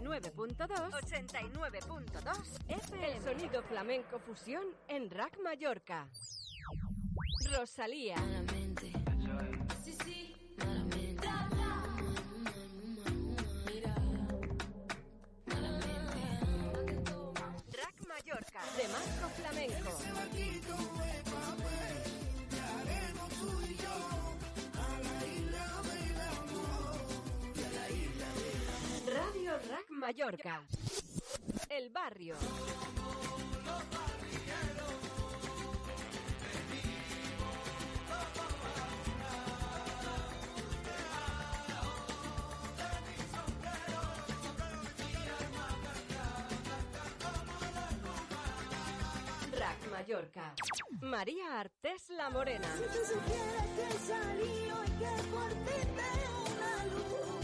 89.2 89.2 FM El sonido flamenco fusión en Rack Mallorca. Rosalía. Sí, sí, Rack Mallorca. De Marco Flamenco Mallorca. El barrio. Rack Mallorca. María Artés La Morena. Si tú supieras que salí hoy, que por ti una luz,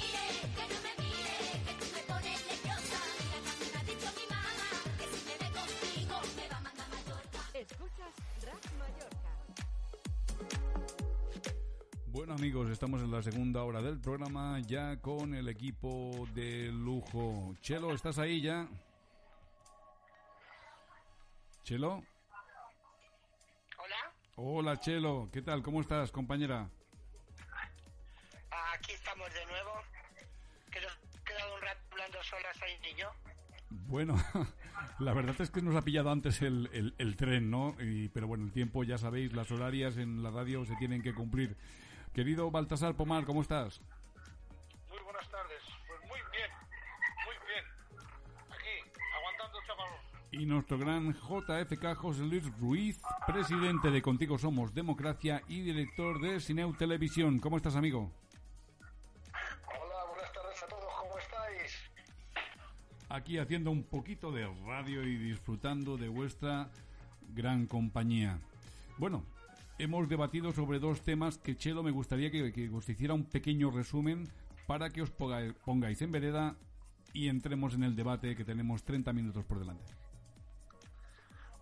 Bueno amigos, estamos en la segunda hora del programa ya con el equipo de lujo. Chelo, ¿estás ahí ya? Chelo. Hola, Hola Chelo, ¿qué tal? ¿Cómo estás, compañera? aquí estamos de nuevo. Que nos quedado un rato hablando solas ahí y yo. Bueno, la verdad es que nos ha pillado antes el, el- el tren, ¿no? Y- pero bueno, el tiempo, ya sabéis, las horarias en la radio se tienen que cumplir. Querido Baltasar Pomar, ¿cómo estás? Muy buenas tardes. Pues muy bien, muy bien. Aquí, aguantando chaparrón. Y nuestro gran JFK José Luis Ruiz, presidente de Contigo Somos Democracia y director de Cineu Televisión. ¿Cómo estás, amigo? Hola, buenas tardes a todos. ¿Cómo estáis? Aquí haciendo un poquito de radio y disfrutando de vuestra gran compañía. Bueno, hemos debatido sobre dos temas que, Chelo, me gustaría que, os hiciera un pequeño resumen para que os pongáis en vereda y entremos en el debate que tenemos 30 minutos por delante.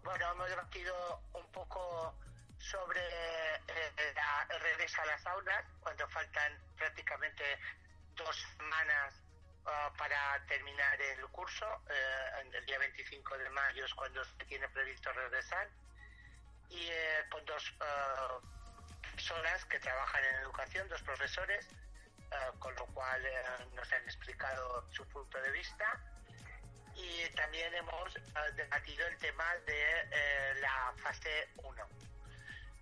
Bueno, hemos debatido un poco sobre eh, el regreso a las aulas, cuando faltan prácticamente dos semanas ah, para terminar el curso. Eh, el día 25 de mayo es cuando se tiene previsto regresar. Y eh, con dos ah, personas que trabajan en educación, dos profesores, ah, con lo cual eh, nos han explicado su punto de vista y también hemos debatido el tema de la fase 1.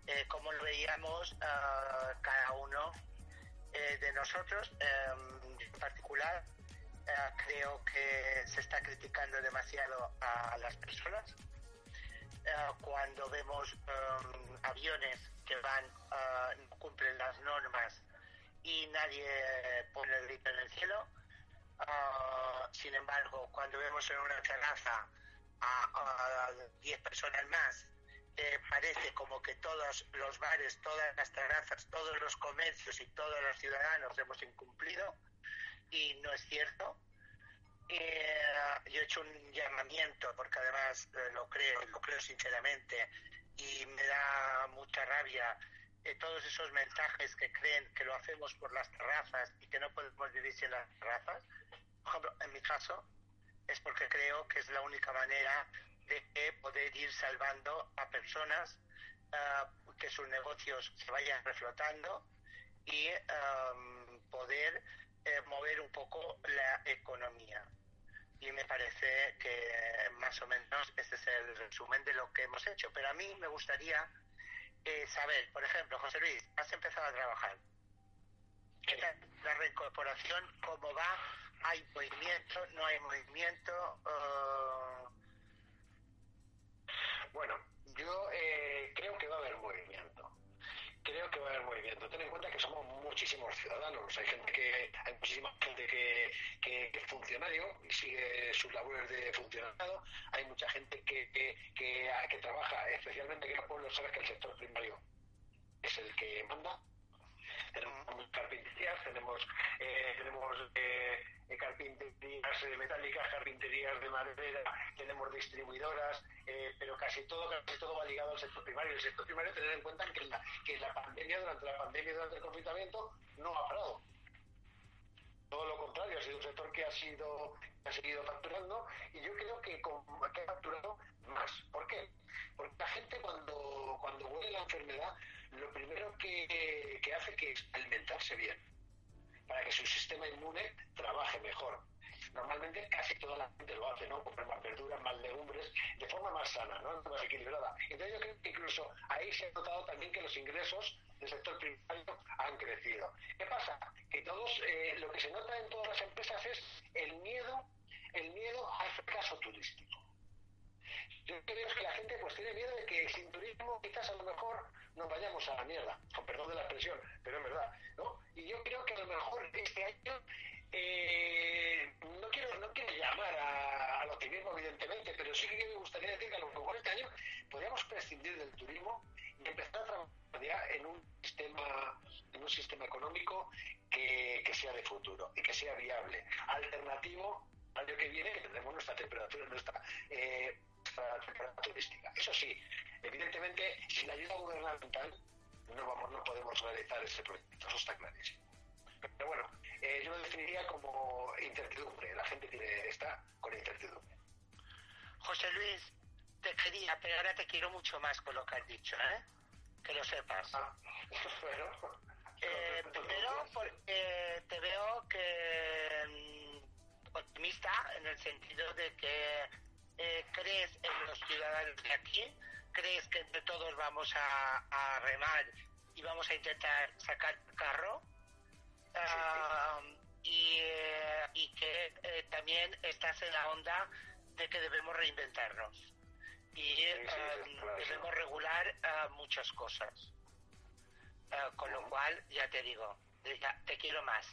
Eh, como lo veíamos cada uno de nosotros, en particular, creo que se está criticando demasiado a las personas. Eh, cuando vemos eh, aviones que van, no cumplen las normas y nadie pone el grito en el cielo, Ah, sin embargo, cuando vemos en una terraza a 10 personas más, parece como que todos los bares, todas las terrazas, todos los comercios y todos los ciudadanos hemos incumplido y no es cierto. Eh, yo he hecho un llamamiento porque además eh, lo creo, lo creo sinceramente y me da mucha rabia eh, todos esos mensajes que creen que lo hacemos por las terrazas y que no podemos vivir sin las terrazas. Por ejemplo, en mi caso, es porque creo que es la única manera de poder ir salvando a personas, ah, que sus negocios se vayan reflotando y am, poder eh, mover un poco la economía. Y me parece que más o menos este es el resumen de lo que hemos hecho. Pero a mí me gustaría eh, saber, por ejemplo, José Luis, has empezado a trabajar. ¿Qué tal la reincorporación? ¿Cómo va? ¿Hay movimiento? ¿No hay movimiento? Uh, Bueno, yo eh, creo que va a haber movimiento. Creo que va a haber movimiento. Ten en cuenta que somos muchísimos ciudadanos. Hay gente que, hay muchísima gente que, que es funcionario y sigue sus labores de funcionariado. Hay mucha gente que, que, que, que trabaja, especialmente aquí en los pueblos, sabes que el sector primario es el que manda. Tenemos carpinterías, tenemos, eh, tenemos eh, carpinterías metálicas, carpinterías de madera, tenemos distribuidoras, eh, pero casi todo, casi todo va ligado al sector primario. El sector primario, tener en cuenta que la, que la pandemia, durante la pandemia durante el confinamiento, no ha parado. Todo lo contrario, ha sido un sector que ha sido ha seguido facturando y yo creo que ha facturado más. ¿Por qué? Porque la gente cuando, cuando huele la enfermedad, lo primero que, que hace que es alimentarse bien, para que su sistema inmune trabaje mejor. Normalmente casi toda la gente lo hace, ¿no? Comer más verduras, más legumbres, de forma más sana, ¿no? Más equilibrada. Entonces yo creo que incluso ahí se ha notado también que los ingresos del sector primario han crecido. ¿Qué pasa? Que todos, eh, lo que se nota en todas las empresas es el miedo, el miedo al fracaso turístico. Yo creo que la gente pues tiene miedo de que sin turismo quizás a lo mejor nos vayamos a la mierda, con perdón de la expresión, pero es verdad, ¿no? Y yo creo que a lo mejor este año eh, no quiero no quiero llamar a- al optimismo evidentemente, pero sí que me gustaría decir que a lo mejor este año podríamos prescindir del turismo y empezar a trabajar en un sistema en un sistema económico que, que sea de futuro y que sea viable, alternativo al año que viene que tendremos nuestra temperatura, nuestra, eh, temporada turística. Eso sí, evidentemente, sin ayuda gubernamental no vamos, no podemos realizar ese proyecto, eso está clarísimo. Pero bueno, eh, yo lo definiría como incertidumbre. La gente tiene, está con incertidumbre. José Luis, te quería, pero ahora te quiero mucho más con lo que has dicho, ¿eh? Que lo sepas. Ah, bueno. Eh, primero, porque te veo que mm, optimista en el sentido de que eh, crees en los ciudadanos de aquí, crees que entre todos vamos a, a remar y vamos a intentar sacar el carro. Ah, y, eh, y que eh, también estás en la onda de que debemos reinventarnos y sí, eh, claro, debemos regular ah, muchas cosas. Ah, con lo cual, ya te digo, ya te quiero más.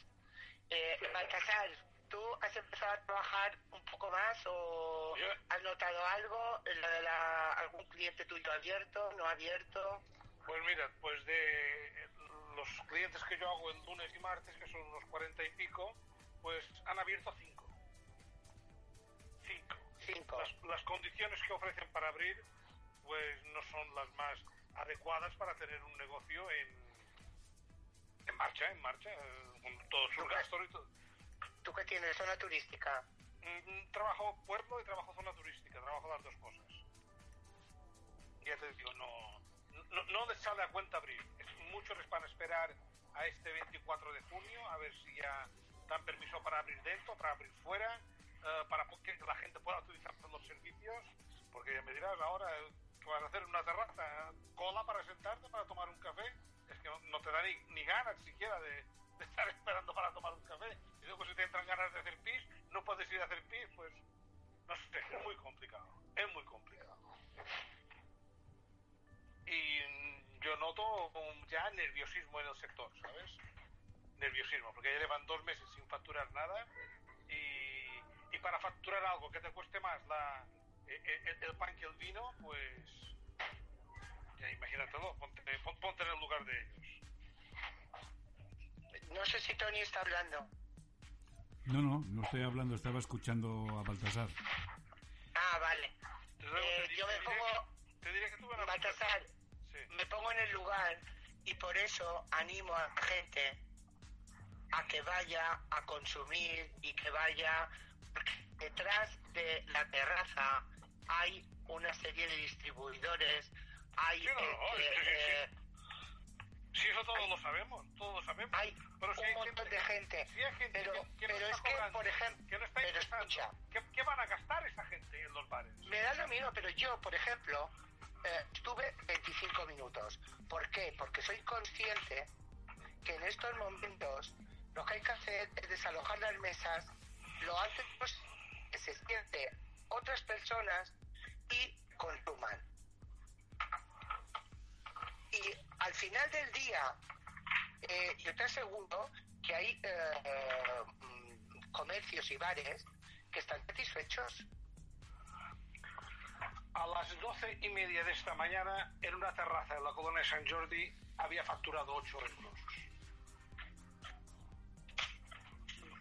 Eh, Baltasar, ¿tú has empezado a trabajar un poco más o Yo- has notado algo? ¿La de la- ¿Algún cliente tuyo abierto, no abierto? Pues mira, pues de los clientes que yo hago el lunes y martes, que son unos cuarenta y pico, pues han abierto cinco. Cinco. Cinco. Las, las condiciones que ofrecen para abrir, pues no son las más adecuadas para tener un negocio en, en marcha, en marcha, eh, con todos sus gastos y todo. ¿Tú qué tienes? ¿Zona turística? Mm, Trabajo pueblo y trabajo zona turística, trabajo las dos cosas. Ya te digo, no, no, no les sale a cuenta abrir. Muchos les van a esperar a este 24 de junio a ver si ya dan permiso para abrir dentro, para abrir fuera, eh, para que la gente pueda utilizar los servicios, porque ya me dirás ahora eh, que vas a hacer una terraza, cola para sentarte, para tomar un café, es que no, no te da ni, ni ganas siquiera de, de estar esperando para tomar un café. Y luego si te entran ganas de hacer pis, no puedes ir a hacer pis, pues no sé, es muy complicado, es muy complicado. Y mm, yo noto ya nerviosismo en el sector, ¿sabes? Nerviosismo, porque ya llevan dos meses sin facturar nada y, y para facturar algo que te cueste más la, e- e- el, pan que el vino, pues ya imagínatelo, ponte, pon- ponte en el lugar de ellos. No sé si Tony está hablando. No, no, no estoy hablando, estaba escuchando a Baltasar. Ah, vale. Eh, yo me pongo- que- te diré que tuve una Baltasar, Sí. me pongo en el lugar y por eso animo a la gente a que vaya a consumir y que vaya porque detrás de la terraza hay una serie de distribuidores hay no, eh, eh, Sí, eso todos lo sabemos, todos lo sabemos. hay Pero si un hay montón gente- de gente Si hay gente pero que, que no pero está es que por ejemplo que no está pero ingresando, escucha ¿qué, qué van a gastar esa gente en los bares? me da lo mismo pero yo por ejemplo eh, estuve 25 minutos. ¿Por qué? Porque soy consciente que en estos momentos lo que hay que hacer es desalojar las mesas lo antes posible, que se siente otras personas y consuman. Y al final del día, eh, yo te aseguro que hay eh, mm, comercios y bares que están satisfechos. A las doce y media de esta mañana, en una terraza de la colonia de San Jordi, había facturado 8 euros.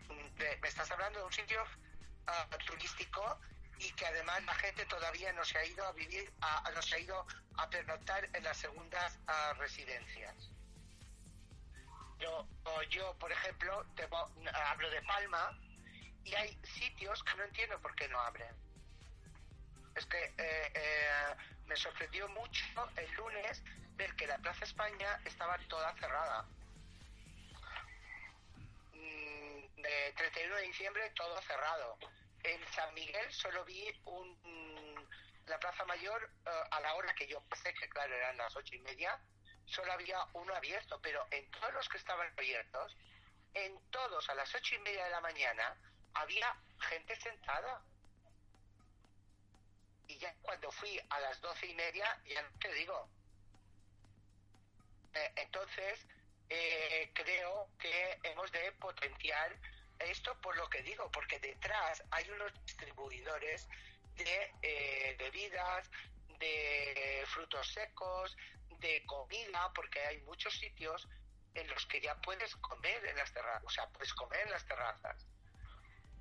Mm, me estás hablando de un sitio ah, turístico y que además la gente todavía no se ha ido a vivir, a, no se ha ido a pernoctar en las segundas ah, residencias. Yo, yo, por ejemplo, tengo- hablo de Palma y hay sitios que no entiendo por qué no abren. Es que eh, eh, me sorprendió mucho el lunes ver que la Plaza España estaba toda cerrada. Mm, de 31 de diciembre todo cerrado. En San Miguel solo vi un, la Plaza Mayor eh, a la hora que yo pasé, que claro eran las ocho y media, solo había uno abierto, pero en todos los que estaban abiertos, en todos a las ocho y media de la mañana había gente sentada. Y ya cuando fui a las doce y media, ya no te digo. Eh, entonces, eh, creo que hemos de potenciar esto por lo que digo, porque detrás hay unos distribuidores de eh, bebidas, de frutos secos, de comida, porque hay muchos sitios en los que ya puedes comer en las terrazas, o sea, puedes comer en las terrazas.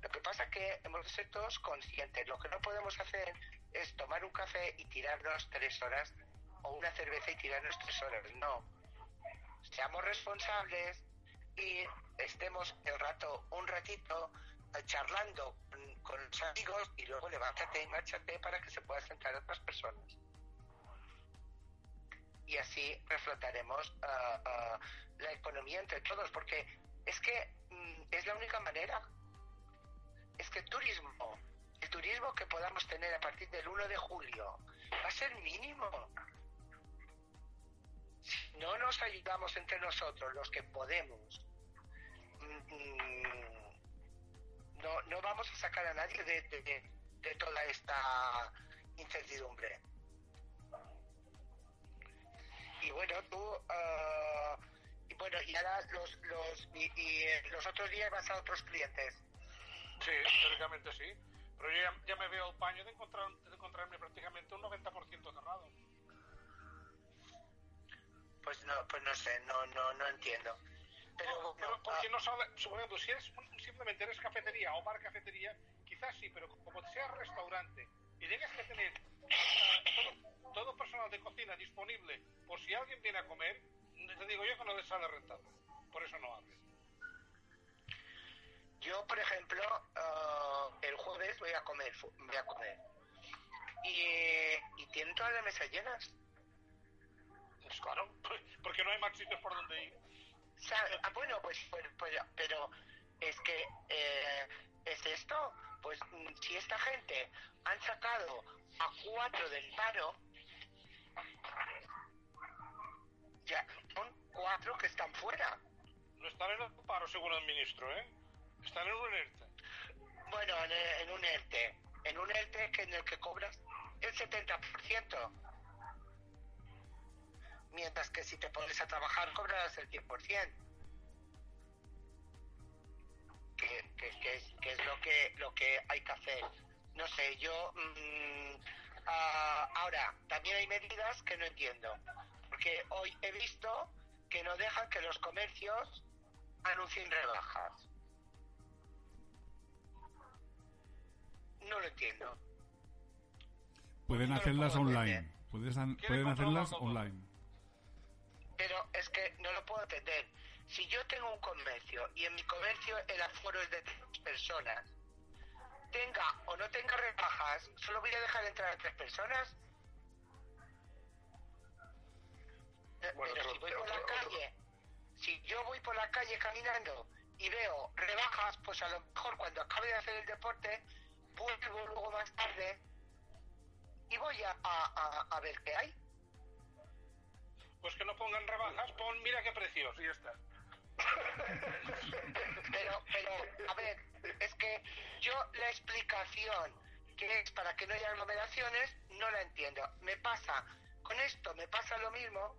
Lo que pasa es que hemos de ser todos conscientes. Lo que no podemos hacer es tomar un café y tirarnos tres horas, o una cerveza y tirarnos tres horas. No. Seamos responsables y estemos el rato, un ratito, eh, charlando con, los amigos y luego levántate y márchate para que se puedan sentar otras personas. Y así reflotaremos ah, ah, la economía entre todos, porque es que mm, es la única manera es que el turismo, el turismo que podamos tener a partir del 1 de julio va a ser mínimo. No nos ayudamos entre nosotros, los que podemos, mm, no, no vamos a sacar a nadie de, de- toda esta incertidumbre. Y bueno, tú, ah, y bueno, y ahora los, los, y, y, eh, los otros días vas a otros clientes. Sí, teóricamente sí. Pero yo ya, ya me veo el paño de, encontrar, de encontrarme prácticamente un 90% cerrado. Pues no, pues no sé, no, no, no entiendo. Pero No, pero porque ah, no sabe, suponiendo, si eres simplemente eres cafetería o bar cafetería, quizás sí, pero como seas restaurante y tengas que tener todo, todo personal de cocina disponible por si alguien viene a comer, te digo yo que no les sale rentable. Por eso no abres. yo, por ejemplo, ah, el jueves voy a comer, voy a comer. Y, y tienen todas las mesas llenas. Pues claro, porque no hay más sitios por donde ir. ¿Sabe? Ah, bueno, pues, pues, pues, pero es que eh, es esto. Pues mm, si esta gente han sacado a cuatro del paro, ya son cuatro que están fuera. No están en el paro, según el ministro, ¿eh? Están en un ERTE. Bueno, en, en un ERTE. En un ERTE que en el que cobras el 70%. Mientras que si te pones a trabajar cobrarás el 100%. Que, que, que es, que es lo que lo que hay que hacer. No sé, yo... mm, ah, ahora, también hay medidas que no entiendo. Porque hoy he visto que no dejan que los comercios anuncien rebajas. No lo entiendo. Pueden no hacerlas online. Quiere pueden hacerlas online. Pero es que no lo puedo entender. Si yo tengo un comercio y en mi comercio el aforo es de tres personas, tenga o no tenga rebajas, solo voy a dejar entrar a tres personas. Bueno, Pero otro- si voy por la otro- calle, si yo voy por la calle caminando y veo rebajas, pues a lo mejor cuando acabe de hacer el deporte, vuelvo luego más tarde y voy a, a- a- a ver qué hay. Pues que no pongan rebajas, pon mira qué precios y ya está. Pero, pero, a ver, es que yo la explicación que es para que no haya aglomeraciones no la entiendo. Me pasa, con esto me pasa lo mismo,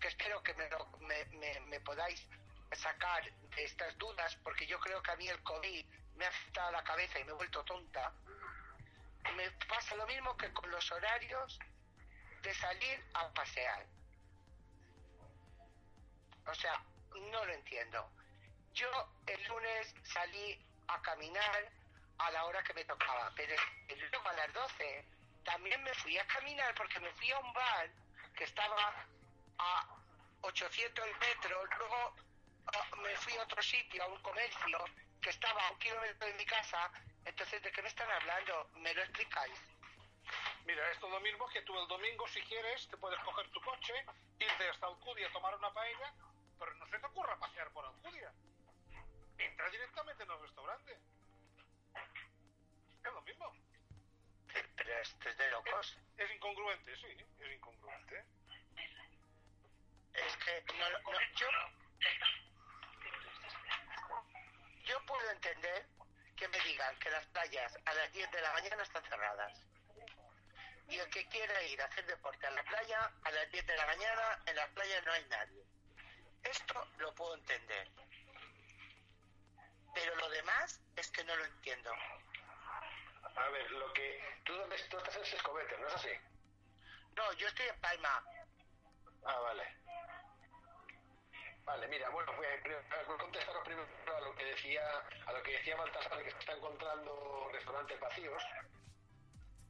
que espero que me, me podáis sacar de estas dudas, porque yo creo que a mí el COVID me ha afectado la cabeza y me he vuelto tonta. Me pasa lo mismo que con los horarios de salir a pasear. O sea, no lo entiendo. Yo el lunes salí a caminar a la hora que me tocaba, pero el- luego a las 12 también me fui a caminar porque me fui a un bar que estaba a 800 metros, luego ah, me fui a otro sitio, a un comercio que estaba a un kilómetro de mi casa, entonces ¿de qué me están hablando? ¿Me lo explicáis? Mira, es todo lo mismo que tú el domingo, si quieres, te puedes coger tu coche, irte hasta Alcudia a tomar una paella, pero no se te ocurra pasear por Alcudia. Entra directamente en el restaurante. Es lo mismo. Pero esto es de locos. Es incongruente, sí, es incongruente. Es que no, lo- no, yo, yo puedo entender que me digan que las playas a las 10 de la mañana están cerradas. Y el que quiera ir a hacer deporte a la playa, a las 10 de la mañana, en la playa no hay nadie. Esto lo puedo entender. Pero lo demás es que no lo entiendo. A ver, lo que. Tú, dónde, tú estás en Sescovete, ¿no es así? No, yo estoy en Palma. Ah, vale. Vale, mira, bueno, voy a, voy a contestaros primero a lo que decía a lo que decía Baltasar, que se está encontrando restaurantes vacíos.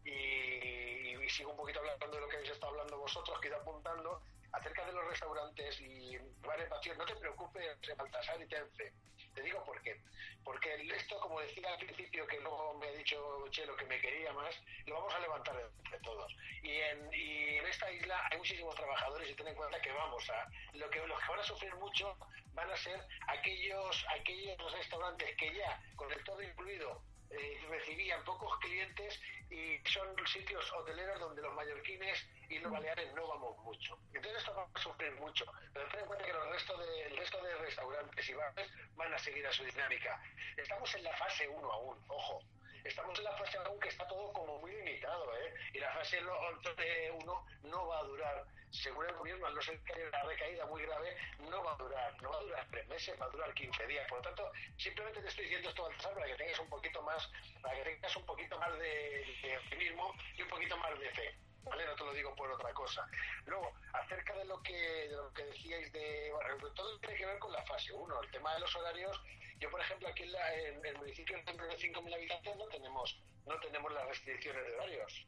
Y, y sigo un poquito hablando de lo que habéis estado hablando vosotros, que he ido apuntando acerca de los restaurantes y bares vacíos. No te preocupes, Baltasar y Tenfe. Te digo por qué. Porque esto, como decía al principio, que luego me ha dicho Chelo que me quería más, lo vamos a levantar entre todos. Y en, y en esta isla hay muchísimos trabajadores y ten en cuenta que vamos a. Lo que, los que van a sufrir mucho van a ser aquellos, aquellos restaurantes que ya, con el todo incluido, eh, recibían pocos clientes y son sitios hoteleros donde los mallorquines y los baleares no vamos mucho. Entonces esto va a sufrir mucho. Pero ten en cuenta que los resto de, el resto de restaurantes y bares van a seguir a su dinámica. Estamos en la fase 1 aún, ojo. Estamos en la fase aún que está todo como muy limitado, ¿eh? Y la fase 1 no va a durar. Según el gobierno, al no ser que haya una recaída muy grave, no va a durar. No va a durar tres meses, va a durar 15 días. Por lo tanto, simplemente te estoy diciendo esto, Baltasar, para que tengas un poquito más, para que tengas un poquito más de, de optimismo y un poquito más de fe. ¿Vale? No te lo digo por otra cosa. Luego, acerca de lo que, de lo que decíais de... Bueno, todo tiene que ver con la fase 1. El tema de los horarios, yo, por ejemplo, aquí en, la- en el municipio de 5.000 habitantes no tenemos, no tenemos las restricciones de horarios.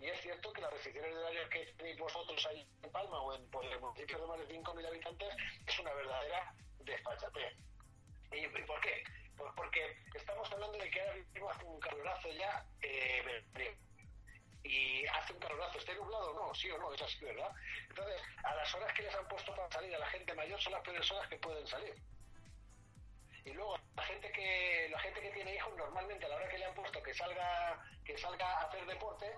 Y es cierto que las restricciones de horarios que tenéis vosotros ahí en Palma o en por el municipio de más de 5.000 habitantes es una verdadera despachatez. ¿Y, por qué? Pues porque estamos hablando de que ahora mismo hace un calorazo ya eh. Y hace un calorazo, esté nublado o no, sí o no, es así, ¿verdad? Entonces, a las horas que les han puesto para salir a la gente mayor son las peores horas que pueden salir. Y luego la gente que la gente que tiene hijos normalmente a la hora que le han puesto que salga que salga a hacer deporte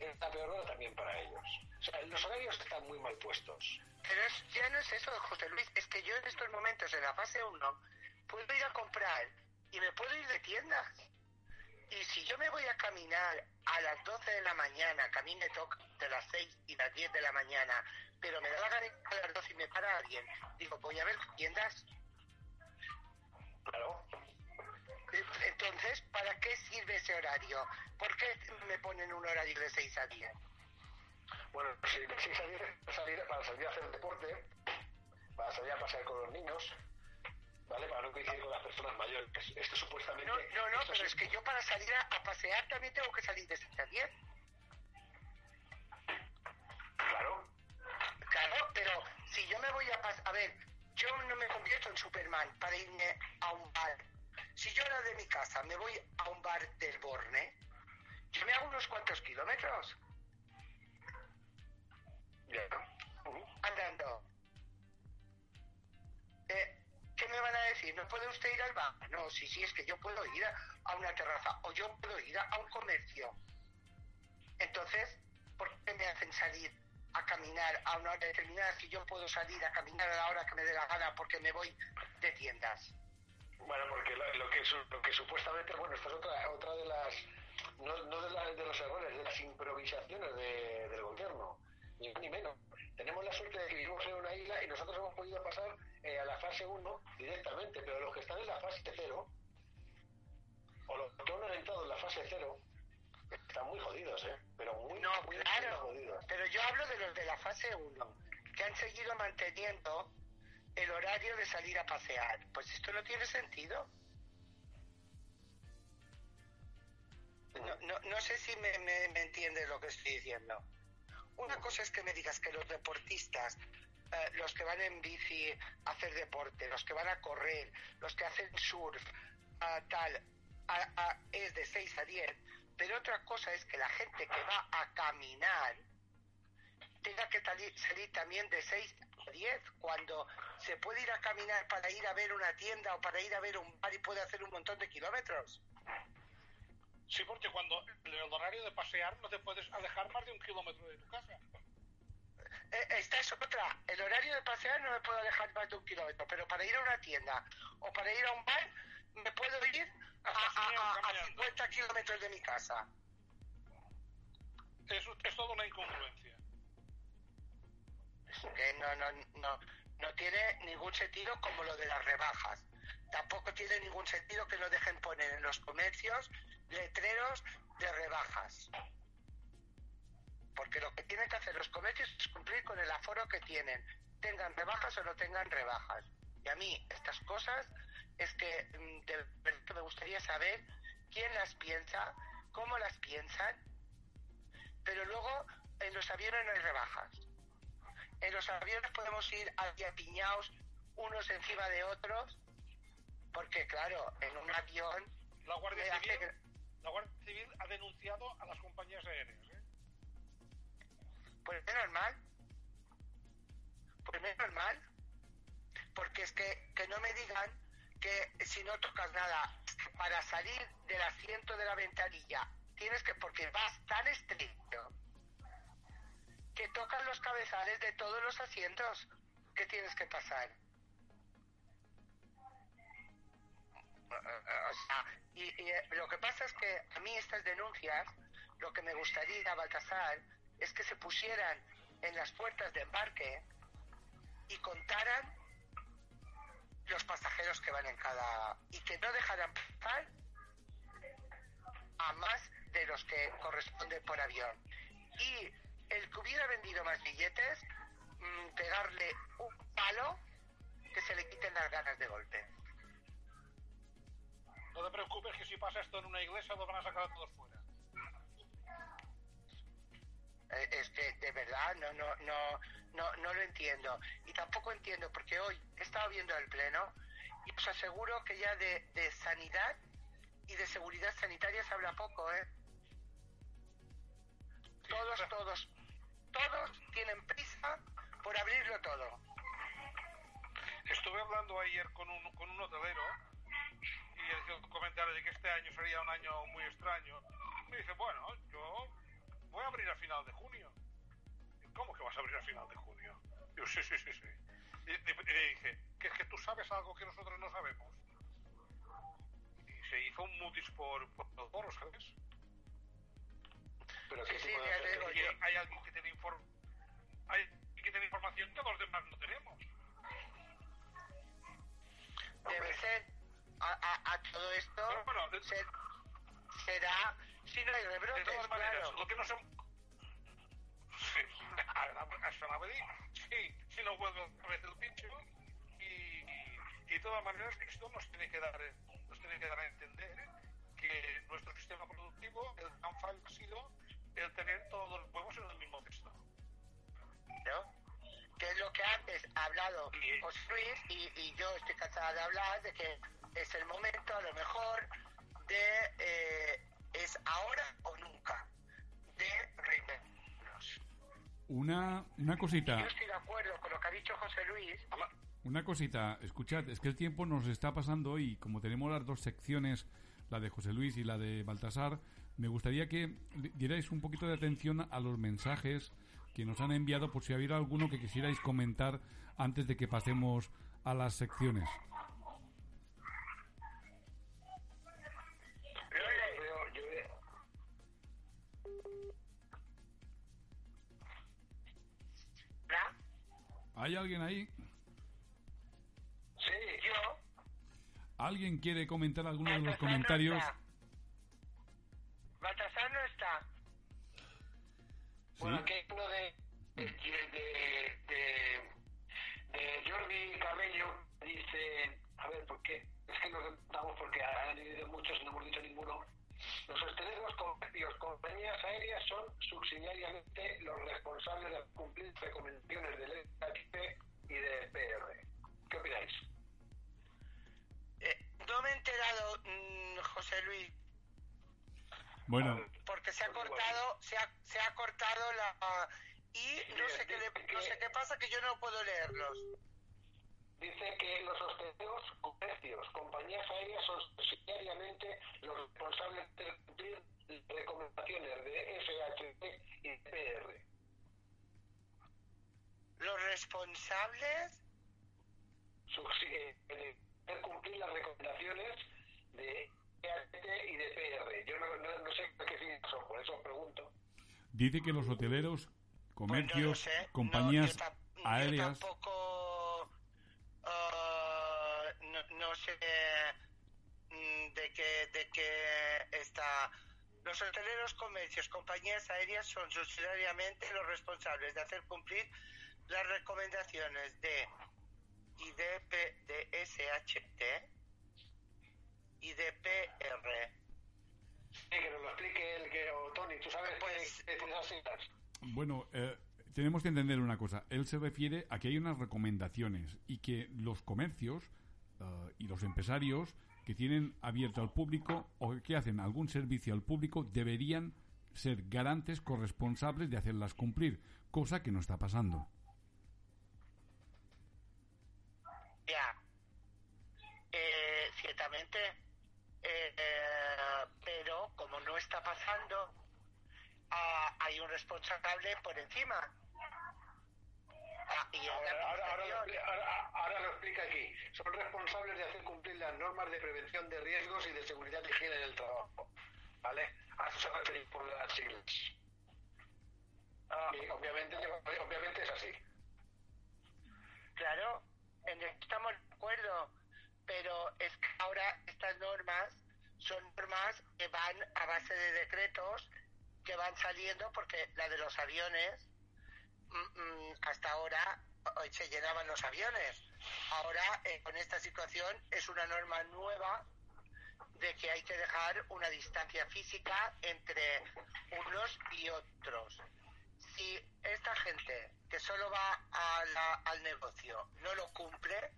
es la peor hora también para ellos. O sea, los horarios están muy mal puestos. Pero es- ya no es eso, José Luis, es que yo en estos momentos, en la fase 1, puedo ir a comprar y me puedo ir de tiendas. Y si yo me voy a caminar a las 12 de la mañana, camine toc de las 6 y las 10 de la mañana, pero me da la gana a las 12 y me para alguien, digo, voy a ver tiendas. Claro. Entonces, ¿para qué sirve ese horario? ¿Por qué me ponen un horario de 6 a 10? Bueno, si, si salir, salir, para salir a hacer deporte, para salir a pasear con los niños, ¿vale? Para no coincidir con las personas mayores. Esto supuestamente... No, no, no, pero es que yo para salir a, a pasear también tengo que salir de 6 a 10. Claro. Claro, pero si yo me voy a pasar... A ver, yo no me convierto en Superman para irme a un bar. Si yo ahora de mi casa me voy a un bar del Borne, yo me hago unos cuantos kilómetros Ya. Ujú. andando. Eh, ¿Qué me van a decir? ¿No puede usted ir al bar? No, sí, sí, es que yo puedo ir a, una terraza o yo puedo ir a, un comercio. Entonces, ¿por qué me hacen salir a caminar a una hora determinada si yo puedo salir a caminar a la hora que me dé la gana porque me voy de tiendas? Bueno, porque lo, que, lo que supuestamente, bueno, esta es otra, otra de las, no, no de, la- de los errores, de las improvisaciones de- del gobierno, ni ni menos. Tenemos la suerte de que vivimos en una isla y nosotros hemos podido pasar eh, a la fase 1 directamente, pero los que están en la fase 0, o los que aún han entrado en la fase 0, están muy jodidos, ¿eh? Pero muy, No, muy, claro. jodidos. Pero yo hablo de los de la fase 1, que han seguido manteniendo el horario de salir a pasear. Pues esto no tiene sentido. No, no, no sé si me, me, me entiendes lo que estoy diciendo. Una cosa es que me digas que los deportistas, eh, los que van en bici a hacer deporte, los que van a correr, los que hacen surf, ah, tal, a- a- es de 6 a 10, pero otra cosa es que la gente que va a caminar tenga que salir también de 6 a 10, cuando se puede ir a caminar para ir a ver una tienda o para ir a ver un bar y puede hacer un montón de kilómetros. Sí, porque cuando en el horario de pasear no te puedes alejar más de un kilómetro de tu casa. Eh, esta es otra. El horario de pasear no me puedo alejar más de un kilómetro, pero para ir a una tienda o para ir a un bar me puedo ir a, a- a- a Caminando. 50 kilómetros de mi casa. Es, es toda una incongruencia. que no, no, no, no tiene ningún sentido como lo de las rebajas. Tampoco tiene ningún sentido que no dejen poner en los comercios letreros de rebajas. Porque lo que tienen que hacer los comercios es cumplir con el aforo que tienen, tengan rebajas o no tengan rebajas. Y a mí estas cosas es que mm, de me gustaría saber quién las piensa, cómo las piensan, pero luego en los aviones no hay rebajas. En los aviones podemos ir apiñados unos encima de otros, porque claro, en un avión La Guardia hace la Guardia Civil ha denunciado a las compañías aéreas. ¿eh? pues menos mal, pues menos mal, porque es que, que no me digan que si no tocas nada, para salir del asiento de la ventanilla, tienes que, porque vas tan estricto, que tocan los cabezales de todos los asientos que tienes que pasar. O sea, y, eh, lo que pasa es que a mí estas denuncias, lo que me gustaría, Baltasar, es que se pusieran en las puertas de embarque y contaran los pasajeros que van en cada... y que no dejaran pasar a más de los que corresponden por avión. Y el que hubiera vendido más billetes, mm, pegarle un palo que se le quiten las ganas de golpe. No te preocupes que si pasa esto en una iglesia lo van a sacar a todos fuera. Eh, es que de verdad no, no, no, no, no lo entiendo. Y tampoco entiendo porque hoy he estado viendo el pleno y os aseguro que ya de, de sanidad y de seguridad sanitaria se habla poco, ¿eh? Todos, todos, todos tienen prisa por abrirlo todo. Estuve hablando ayer con un, con un hotelero y comentario de que este año sería un año muy extraño. Me dice, bueno, yo voy a abrir a final de junio. Y, ¿Cómo que vas a abrir a final de junio? Digo, sí, sí, sí, sí. Y, le dije, que es que tú sabes algo que nosotros no sabemos. Y se hizo un mutis por, por el foro, ¿sabes? Pero Sí, sí, digo yo. hay alguien que tiene inform hay alguien que tiene información que los demás no tenemos. Debe ser a, a, a todo esto Pero bueno, de- ser- será si no hay De rebrotes, todas maneras, claro. lo que no se... Sí, a Sanabedi, sí, si no vuelve otra vez el pincho. Y, y, de todas maneras, esto nos tiene que dar, nos tiene que dar a entender que nuestro sistema productivo, el gran fallo ha sido el tener todos los huevos en el mismo cesto. ¿no? Que es lo que antes ha hablado José Luis y, y yo estoy cansada de hablar de que es el momento a lo mejor de eh, es ahora o nunca de reinventarnos. Una, una cosita. Yo estoy de acuerdo con lo que ha dicho José Luis. Una cosita, escuchad, es que el tiempo nos está pasando hoy, como tenemos las dos secciones, la de José Luis y la de Baltasar, me gustaría que di- dierais un poquito de atención a los mensajes que nos han enviado por si hubiera alguno que quisierais comentar antes de que pasemos a las secciones. ¿Hay alguien ahí? Sí, Yo. ¿Alguien quiere comentar alguno de los Baltasar no comentarios? está. Baltasar no está. Bueno, Sí. aquí hay uno de, de, de, de- de Jordi Cabello dice, a ver, ¿por qué? Es que nos preguntamos porque han dividido muchos y no hemos dicho ninguno. Los hosteleros, comercios, compañías aéreas son subsidiariamente los responsables de cumplir recomendaciones del FHP y de PR. ¿Qué opináis? Eh, no me he enterado, mm, José Luis, Bueno, porque se ha cortado, se ha, se ha cortado la y no sé qué le- no sé qué pasa que yo no puedo leerlos. Dice que los hosteleros, comercios, compañías aéreas son subsidiariamente los responsables de cumplir recomendaciones de FHP y de PR. Los responsables, Subsi- de cumplir las recomendaciones de FHP y de PR. Yo no, no, no sé qué significa eso, por eso os pregunto. dice que los hoteleros, pues no comercios, sé. compañías No, yo tam- yo aéreas... tampoco ah, no, sé mm, de qué de qué está. Los hoteleros, comercios, compañías aéreas son subsidiariamente los responsables de hacer cumplir las recomendaciones de IDP de SHT y de PR. Sí, que nos lo explique el que, o Tony, ¿tú sabes Pues- qué qué? Bueno, eh, tenemos que entender una cosa. Él se refiere a que hay unas recomendaciones y que los comercios eh, y los empresarios que tienen abierto al público o que hacen algún servicio al público deberían ser garantes corresponsables de hacerlas cumplir, cosa que no está pasando. Ya. Eh, ciertamente. Eh, eh, pero como no está pasando, ah, hay un responsable por encima. Ah, Ahora, ahora, ahora, lo ahora- explica aquí. Son responsables de hacer cumplir las normas de prevención de riesgos y de seguridad y higiene en el trabajo. ¿Vale? A eso se refiere por las siglas. Ah, Y obviamente, obviamente es así. Claro, estamos de acuerdo, pero es que ahora estas normas son normas que van a base de decretos que van saliendo porque la de los aviones hasta ahora eh, se llenaban los aviones. Ahora eh, con esta situación es una norma nueva de que hay que dejar una distancia física entre unos y otros. Si esta gente que solo va al negocio no lo cumple,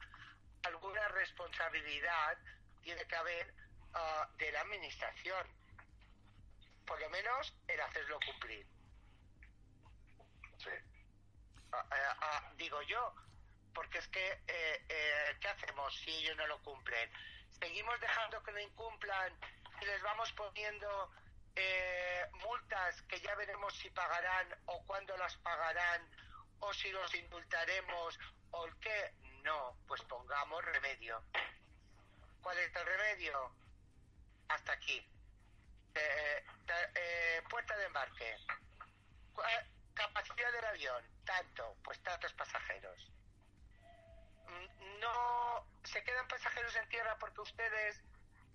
alguna responsabilidad tiene que haber ah, de la administración. Por lo menos el hacerlo cumplir. Ah, ah, ah, digo yo, porque es que, eh, eh, ¿qué hacemos si ellos no lo cumplen? ¿Seguimos dejando que lo incumplan y les vamos poniendo eh, multas que ya veremos si pagarán o cuándo las pagarán o si los indultaremos o el qué? No, pues pongamos remedio. ¿Cuál es el remedio? Hasta aquí. Eh, eh, puerta de embarque. Capacidad del avión, tanto, pues tantos pasajeros. No se quedan pasajeros en tierra porque ustedes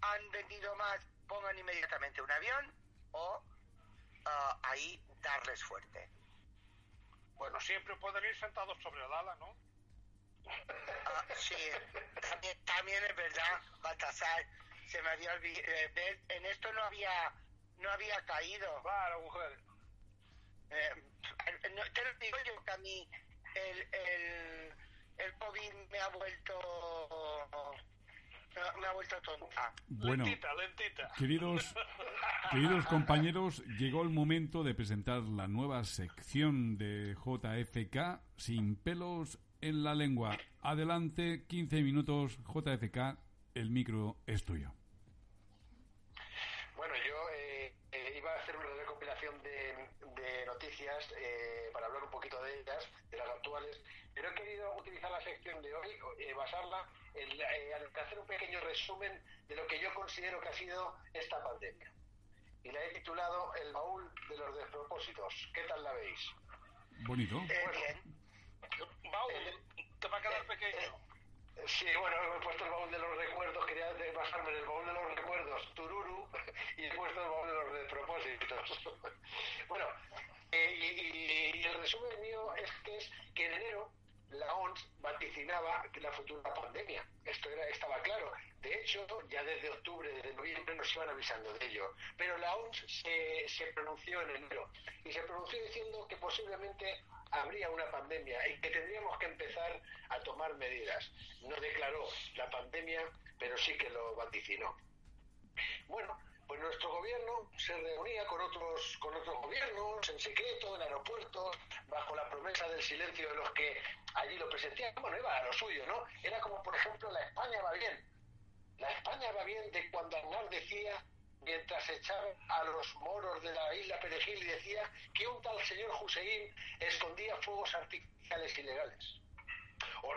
han vendido más, pongan inmediatamente un avión o ah, ahí darles fuerte. Bueno, siempre pueden ir sentados sobre el ala, ¿no? Ah, sí, también, también es verdad, Baltasar, se me había olvidado, en esto no había, no había caído. Claro, mujer. Eh, no, te lo digo yo que a mí el, el, el COVID me ha vuelto me ha vuelto tonta. Bueno, Lentita, lentita. queridos, queridos compañeros, llegó el momento de presentar la nueva sección de JFK sin pelos en la lengua. Adelante, 15 minutos, JFK, el micro es tuyo. Bueno, yo eh, eh, noticias eh, para hablar un poquito de ellas, de las actuales, pero he querido utilizar la sección de hoy, eh, basarla en eh, hacer un pequeño resumen de lo que yo considero que ha sido esta pandemia. Y la he titulado El baúl de los despropósitos. ¿Qué tal la veis? Bonito. Eh, bien. Baúl, Eh, te va a quedar eh, pequeño. eh, Sí, bueno, he puesto el baúl de los recuerdos, quería basarme en el baúl de los recuerdos, Tururu, y he puesto el baúl de los despropósitos. bueno, eh, y, el resumen mío es que es que en enero la OMS vaticinaba la futura pandemia. Esto era, estaba claro. De hecho, ya desde octubre, desde noviembre nos iban avisando de ello. Pero la OMS se, se pronunció en enero y se pronunció diciendo que posiblemente habría una pandemia y que tendríamos que empezar a tomar medidas. No declaró la pandemia, pero sí que lo vaticinó. Bueno, pues nuestro gobierno se reunía con otros con otros gobiernos en secreto en aeropuertos bajo la promesa del silencio de los que allí lo presentían. Bueno, iba a lo suyo, ¿no? Era como, por ejemplo, la España va bien. La España va bien de cuando Aznar decía, mientras echaba a los moros de la isla Perejil, y decía que un tal señor Hussein escondía fuegos artificiales ilegales o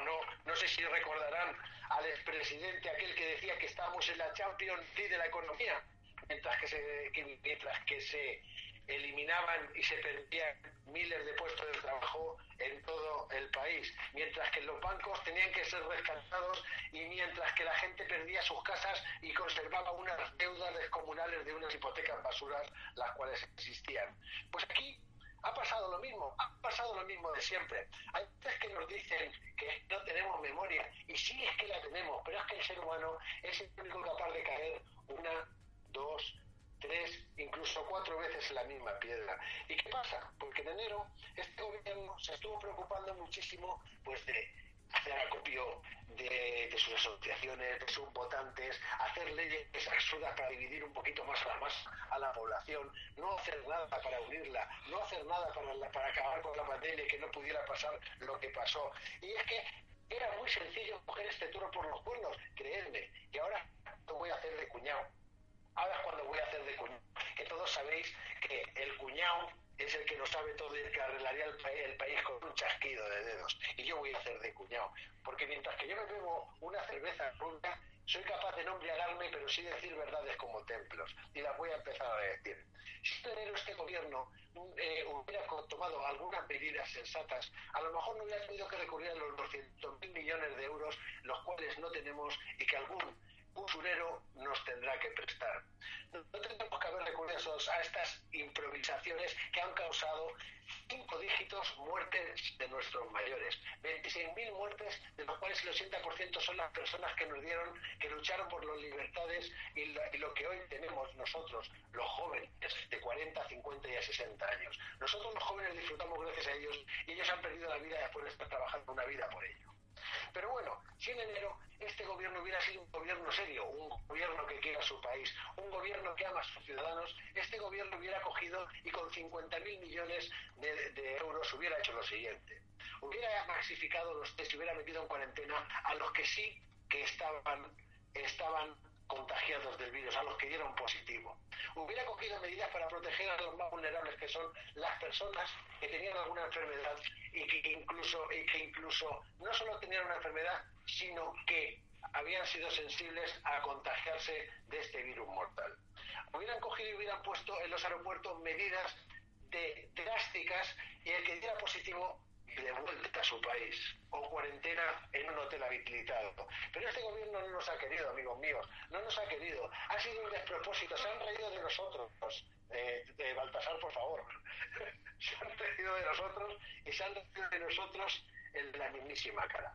no, no, sé si recordarán al expresidente aquel que decía que estábamos en la Champions League de la economía, mientras que se, mientras que se eliminaban y se perdían miles de puestos de trabajo en todo el país, mientras que los bancos tenían que ser rescatados y mientras que la gente perdía sus casas y conservaba unas deudas descomunales de unas hipotecas basuras las cuales existían. Pues aquí ha pasado lo mismo, ha pasado lo mismo de siempre. Hay veces que nos dicen que no tenemos memoria, y sí es que la tenemos, pero es que el ser humano es el único capaz de caer una, dos, tres, incluso cuatro veces en la misma piedra. ¿Y qué pasa? Porque en enero este gobierno se estuvo preocupando muchísimo pues de hacer acopio de, de sus asociaciones, de sus votantes, hacer leyes absurdas para dividir un poquito más a la masa a la población, no hacer nada para unirla, no hacer nada para, la- para acabar con la pandemia y que no pudiera pasar lo que pasó. Y es que era muy sencillo coger este toro por los cuernos, creedme, y ahora lo voy a hacer de cuñado. Ahora es cuando voy a hacer de cuñado. Que todos sabéis que el cuñado es el que lo sabe todo y el que arreglaría el, pa- el país con un chasquido de dedos. Y yo voy a hacer de cuñado. Porque mientras que yo me bebo una cerveza rubia, soy capaz de no embriagarme, pero sí decir verdades como templos. Y las voy a empezar a decir. Si en este gobierno eh, hubiera tomado algunas medidas sensatas, a lo mejor no hubiera tenido que recurrir a los 200.000 millones de euros, los cuales no tenemos y que algún usurero nos tendrá que prestar. No, tendremos que haber recurrido a estas improvisaciones que han causado cinco dígitos muertes de nuestros mayores. 26.000 muertes, de los cuales el 80% son las personas que nos dieron, que lucharon por las libertades y lo, y que hoy tenemos nosotros, los jóvenes de 40, 50 y a 60 años. Nosotros los jóvenes disfrutamos gracias a ellos y ellos han perdido la vida después de estar trabajando una vida por ello. Pero bueno, si en enero este gobierno hubiera sido un gobierno serio, un gobierno que quiera su país, un gobierno que ama a sus ciudadanos, este gobierno hubiera cogido y con 50.000 millones de, euros hubiera hecho lo siguiente. Hubiera maxificado los test hubiera metido en cuarentena a los que sí que estaban, estaban contagiados del virus, a los que dieron positivo. Hubiera cogido medidas para proteger a los más vulnerables, que son las personas que tenían alguna enfermedad y que incluso, y que incluso no solo tenían una enfermedad, sino que habían sido sensibles a contagiarse de este virus mortal. Hubieran cogido y hubieran puesto en los aeropuertos medidas drásticas y el que diera positivo de vuelta a su país o cuarentena en un hotel habilitado. Pero este gobierno no nos ha querido, amigos míos, no nos ha querido. Ha sido un despropósito, se han reído de nosotros. Eh, de Baltasar, por favor. se han reído de nosotros y se han reído de nosotros en la mismísima cara.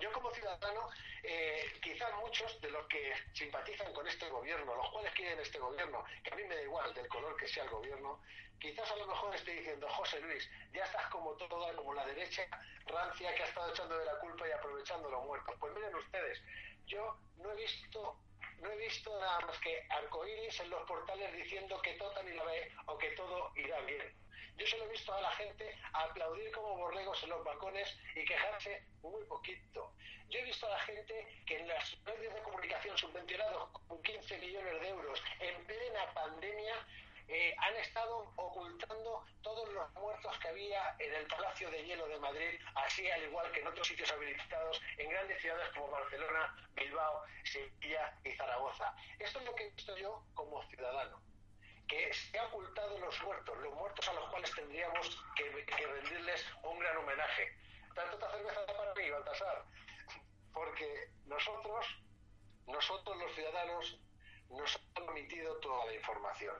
Yo como ciudadano, eh, quizás muchos de los que simpatizan con este gobierno, los cuales quieren este gobierno, que a mí me da igual del color que sea el gobierno, quizás a lo mejor esté diciendo, José Luis, ya estás como toda, como la derecha rancia que ha estado echando de la culpa y aprovechando los muertos. Pues miren ustedes, yo no he visto no he visto nada más que arcoíris en los portales diciendo que y la ve o que todo irá bien. Yo solo he visto a la gente aplaudir como borregos en los balcones y quejarse muy poquito. Yo he visto a la gente que en los medios de comunicación subvencionados con 15 millones de euros en plena pandemia eh, han estado ocultando muertos que había en el Palacio de Hielo de Madrid, así al igual que en otros sitios habilitados en grandes ciudades como Barcelona, Bilbao, Sevilla y Zaragoza. Esto es lo que he visto yo como ciudadano que se ha ocultado los muertos, los muertos a los cuales tendríamos que, rendirles un gran homenaje. Tanto esta cerveza para mí, Baltasar, porque nosotros, nosotros los ciudadanos, nos han omitido toda la información.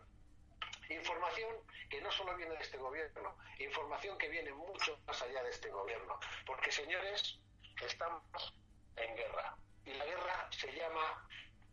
Información que no solo viene de este gobierno, información que viene mucho más allá de este gobierno. Porque, señores, estamos en guerra. Y la guerra se llama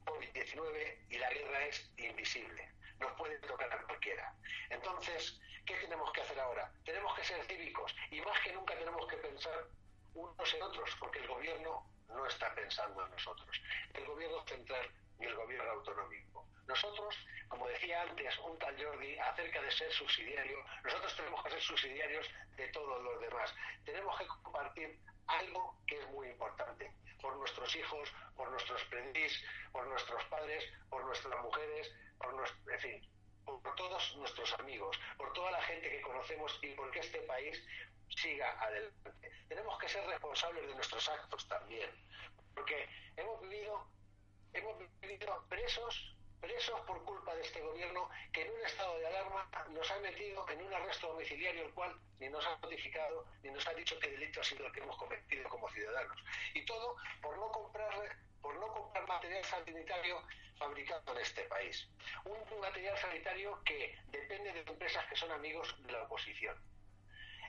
COVID-19 y la guerra es invisible. Nos puede tocar a cualquiera. Entonces, ¿qué tenemos que hacer ahora? Tenemos que ser cívicos y más que nunca tenemos que pensar unos en otros, porque el gobierno no está pensando en nosotros. El gobierno central y el gobierno autonómico. Nosotros, como decía antes un tal Jordi, acerca de ser subsidiario, nosotros tenemos que ser subsidiarios de todos los demás. Tenemos que compartir algo que es muy importante por nuestros hijos, por nuestros predis, por nuestros padres, por nuestras mujeres, por nuestro, en fin, por todos nuestros amigos, por toda la gente que conocemos y porque este país siga adelante. Tenemos que ser responsables de nuestros actos también, porque hemos vivido, hemos vivido presos, presos por culpa de este gobierno que en un estado de alarma nos ha metido en un arresto domiciliario el cual ni nos ha notificado ni nos ha dicho qué delito ha sido el que hemos cometido como ciudadanos. Y todo por no comprarle por no comprar material sanitario fabricado en este país. Un material sanitario que depende de empresas que son amigos de la oposición.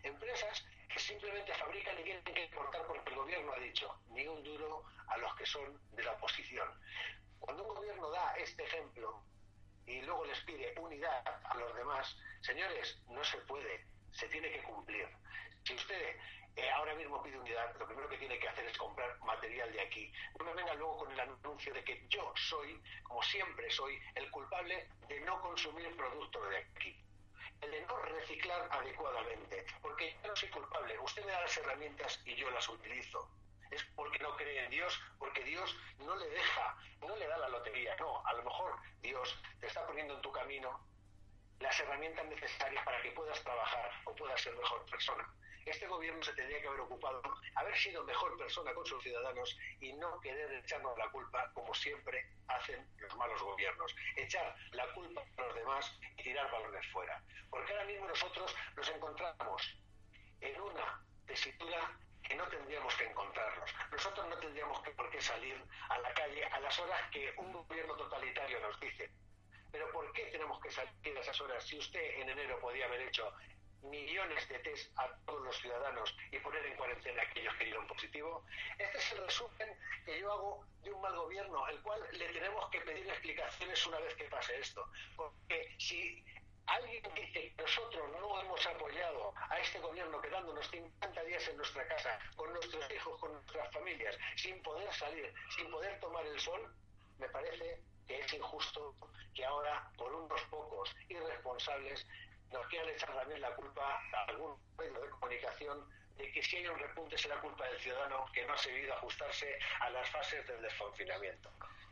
Empresas que simplemente fabrican y tienen que importar porque el gobierno ha dicho ni un duro a los que son de la oposición. Cuando un gobierno da este ejemplo y luego les pide unidad a los demás, señores, no se puede, se tiene que cumplir. Si usted eh, ahora mismo pide unidad, lo primero que tiene que hacer es comprar material de aquí. No me venga luego con el anuncio de que yo soy, como siempre soy, el culpable de no consumir productos de aquí. El de no reciclar adecuadamente. Porque yo no soy culpable. Usted me da las herramientas y yo las utilizo. Es porque no cree en Dios, porque Dios no le deja, no le da la lotería. No, a lo mejor Dios te está poniendo en tu camino las herramientas necesarias para que puedas trabajar o puedas ser mejor persona. Este gobierno se tendría que haber ocupado, haber sido mejor persona con sus ciudadanos y no querer echarnos la culpa como siempre hacen los malos gobiernos. Echar la culpa a los demás y tirar balones fuera. Porque ahora mismo nosotros nos encontramos en una tesitura que no tendríamos que encontrarnos. Nosotros no tendríamos que por qué salir a la calle a las horas que un gobierno totalitario nos dice. Pero ¿por qué tenemos que salir a esas horas si usted en enero podía haber hecho millones de test a todos los ciudadanos y poner en cuarentena a aquellos que dieron positivo. Este es el resumen que yo hago de un mal gobierno, el cual le tenemos que pedir explicaciones una vez que pase esto. Porque si alguien dice que nosotros no hemos apoyado a este gobierno quedándonos 50 días en nuestra casa, con nuestros hijos, con nuestras familias, sin poder salir, sin poder tomar el sol, me parece que es injusto que ahora, por unos pocos irresponsables, nos quieran echar también la culpa a algún medio de comunicación de que si hay un repunte será culpa del ciudadano que no ha sabido ajustarse a las fases del desconfinamiento.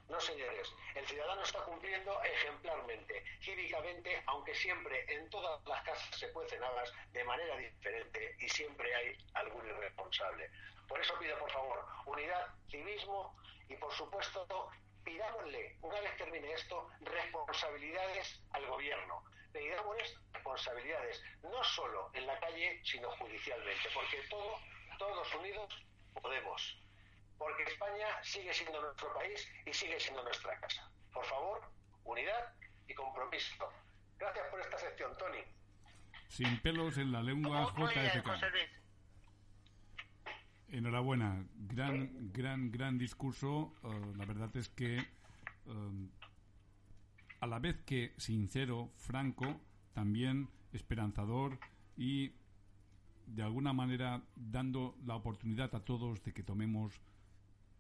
No, señores, el ciudadano está cumpliendo ejemplarmente, cívicamente, aunque siempre en todas las casas se cuecen habas de manera diferente y siempre hay algún irresponsable. Por eso pido, por favor, unidad, civismo y, por supuesto, pidámosle, una vez termine esto, responsabilidades al gobierno. Pidámosles responsabilidades, no solo en la calle, sino judicialmente, porque todo, todos unidos podemos. Porque España sigue siendo nuestro país y sigue siendo nuestra casa. Por favor, unidad y compromiso. Gracias por esta sección, Tony. Sin pelos en la lengua JFK. Enhorabuena, gran, gran, gran discurso. Eh, la verdad es que eh, a la vez que sincero, franco, también esperanzador y de alguna manera dando la oportunidad a todos de que tomemos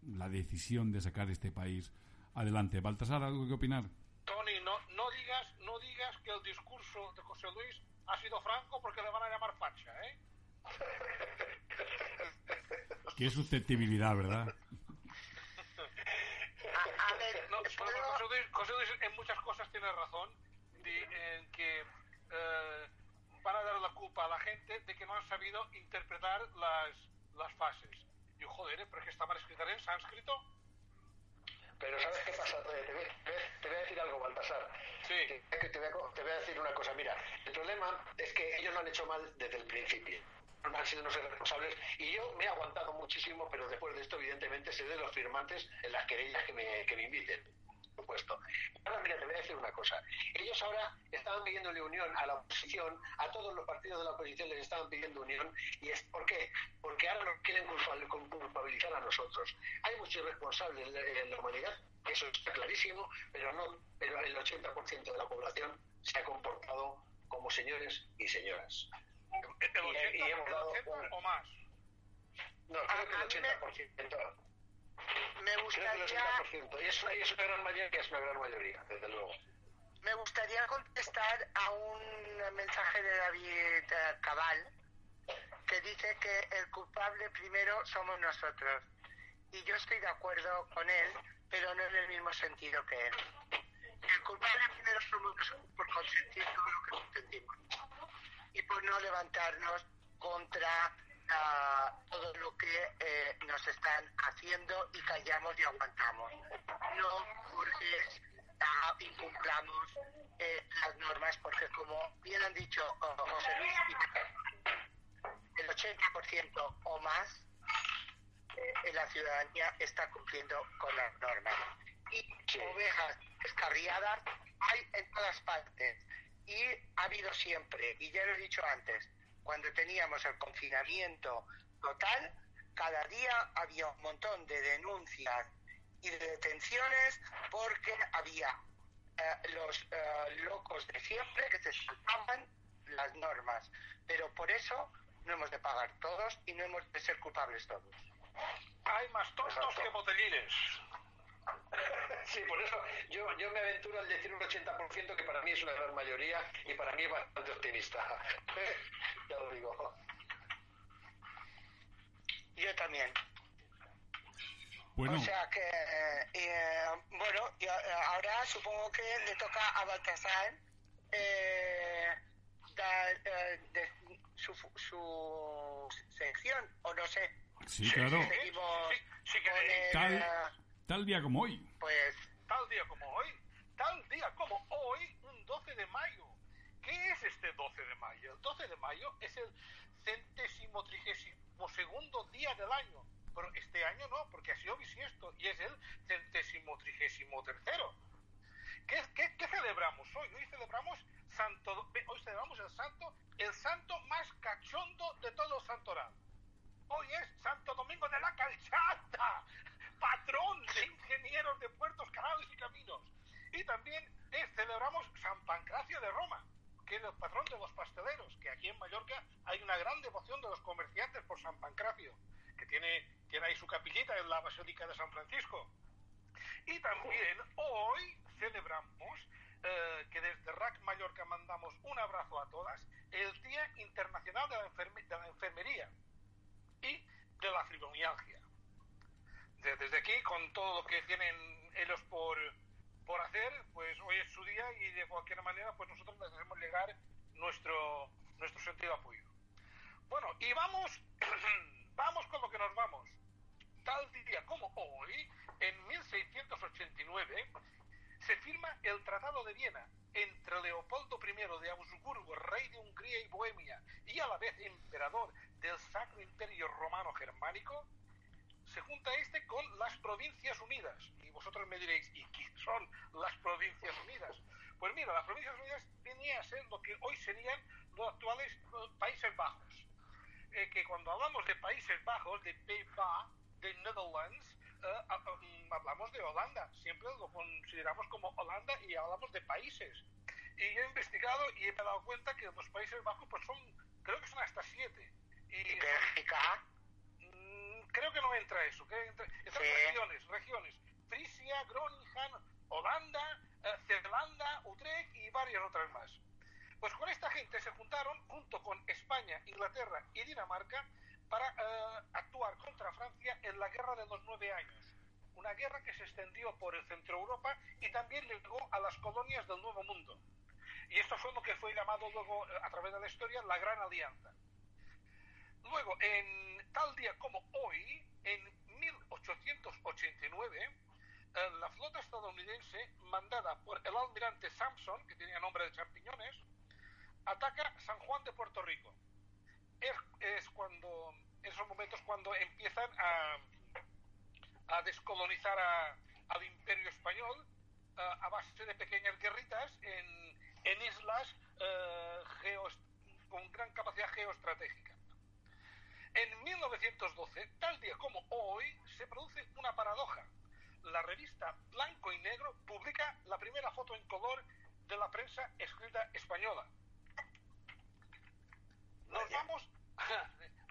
la decisión de sacar este país adelante. Baltasar, ¿algo que opinar? Tony, no, no digas, no digas que el discurso de José Luis ha sido franco porque le van a llamar facha, ¿eh? Qué susceptibilidad, ¿verdad? A, a ver, No, pero José, Luis, José Luis en muchas cosas tiene razón, de- en que eh, van a dar la culpa a la gente de que no han sabido interpretar las, las fases. Y yo, joder, ¿eh? pero es que estaban escritas en sánscrito. Pero ¿sabes qué pasa? Te, te voy, te voy a decir algo, Baltasar. Sí. Te, te voy a, te voy a decir una cosa. Mira, el problema es que ellos lo han hecho mal desde el principio. Han sido unos responsables y yo me he aguantado muchísimo, pero después de esto, evidentemente, seré de los firmantes en las querellas que me, que me inviten. Supuesto. Ahora, mira, te voy a decir una cosa. Ellos ahora estaban pidiéndole unión a la oposición, a todos los partidos de la oposición les estaban pidiendo unión. ¿Y es por qué? Porque ahora nos quieren culpabilizar a nosotros. Hay muchos responsables en la- humanidad, eso está clarísimo, pero no, pero el 80% de la población se ha comportado como señores y señoras. El Y- 80, y hemos el dado 80 un- o más. No, A- creo que el mí me- 80%. Me Creo que el gustaría, 80%. Y es una, y es una gran mayoría, es una gran mayoría, desde luego. me gustaría contestar a un mensaje de David eh, Cabal que dice que el culpable primero somos nosotros. Y yo estoy de acuerdo con él, pero no en el mismo sentido que él. El culpable primero somos nosotros por consentir todo lo que consentimos y por no levantarnos contra ah, todo lo que eh, nos están haciendo y callamos y aguantamos. No porque ah, incumplamos eh, las normas, porque como bien han dicho oh, José Luis el 80% o más eh, la ciudadanía está cumpliendo con las normas. Y ovejas descarriadas hay en todas partes. Y ha habido siempre, y ya lo he dicho antes, cuando teníamos el confinamiento total, cada día había un montón de denuncias y de detenciones porque había eh, los eh, locos de siempre que se saltaban las normas. Pero por eso no hemos de pagar todos y no hemos de ser culpables todos. Hay más tontos Exacto. que botellines. Sí, por eso yo, yo me aventuro al decir un 80% que para mí es una gran mayoría y para mí es bastante optimista. ya lo digo. Yo también. Bueno, O sea que, eh, eh, bueno, ahora supongo que le toca a Baltasar eh, dar eh, de- su, su sección, o no sé. sí, claro. Seguimos Sí, sí que con el, Tal, eh, tal día como hoy. pues, Tal día como hoy, tal día como hoy, un 12 de mayo. ¿Qué es este 12 de mayo? El 12 de mayo es el centésimo trigésimo segundo día del año. Pero este año no, porque ha sido bisiesto y es el centésimo trigésimo tercero. ¿Qué, qué, qué celebramos hoy? Hoy celebramos Santo, hoy celebramos el santo, el santo más cachondo de todo el santoral. Hoy es Santo Domingo de la Calchata, patrón de ingenieros de puertos, canales y caminos. Y también es- celebramos San Pancracio de Roma, que es el patrón de los pasteleros, que aquí en Mallorca hay una gran devoción de los comerciantes por San Pancracio, que tiene, tiene ahí su capillita en la Basílica de San Francisco. Y también hoy celebramos eh, que desde RAC Mallorca mandamos un abrazo a todas, el Día Internacional de la, Enferme- de la Enfermería y de la fibromialgia. De- Desde aquí, con todo lo que tienen ellos por, por hacer, pues hoy es su día y de cualquier manera, pues nosotros les hacemos llegar nuestro, nuestro sentido apoyo. Bueno, y vamos, vamos con lo que nos vamos. Tal día como hoy, en 1689, se firma el Tratado de Viena entre Leopoldo I de Habsburgo, rey de Hungría y Bohemia, y a la vez emperador del Sacro Imperio Romano Germánico, se junta este con las Provincias Unidas. Y vosotros me diréis, ¿y qué son las Provincias Unidas? Pues mira, las Provincias Unidas venía a ser lo que hoy serían los actuales eh, Países Bajos. Eh, que cuando hablamos de Países Bajos, de PBA, de Netherlands, eh, mm, hablamos de Holanda. Siempre lo consideramos como Holanda y hablamos de países. Y he investigado y he dado cuenta que los Países Bajos pues son, creo que son hasta siete. Y y Bélgica, creo que no entra eso. Que entra, entran Sí. regiones, regiones. Frisia, Groningen, Holanda, eh, Zelanda, Utrecht y varias otras más. Pues con esta gente se juntaron junto con España, Inglaterra y Dinamarca para eh, actuar contra Francia en la Guerra de los Nueve Años. Una guerra que se extendió por el centro Europa y también llegó a las colonias del Nuevo Mundo. Y esto fue lo que fue llamado luego, eh, a través de la historia, la Gran Alianza. Luego, en tal día como hoy, en 1889, eh, la flota estadounidense, mandada por el almirante Sampson, que tenía nombre de champiñones, ataca San Juan de Puerto Rico. Es, es cuando, en esos momentos cuando empiezan a, a descolonizar a- al imperio español a, a base de pequeñas guerritas en, en islas eh, geos- con gran capacidad geoestratégica. En 1912, tal día como hoy, se produce una paradoja. La revista Blanco y Negro publica la primera foto en color de la prensa escrita española. Nos vamos,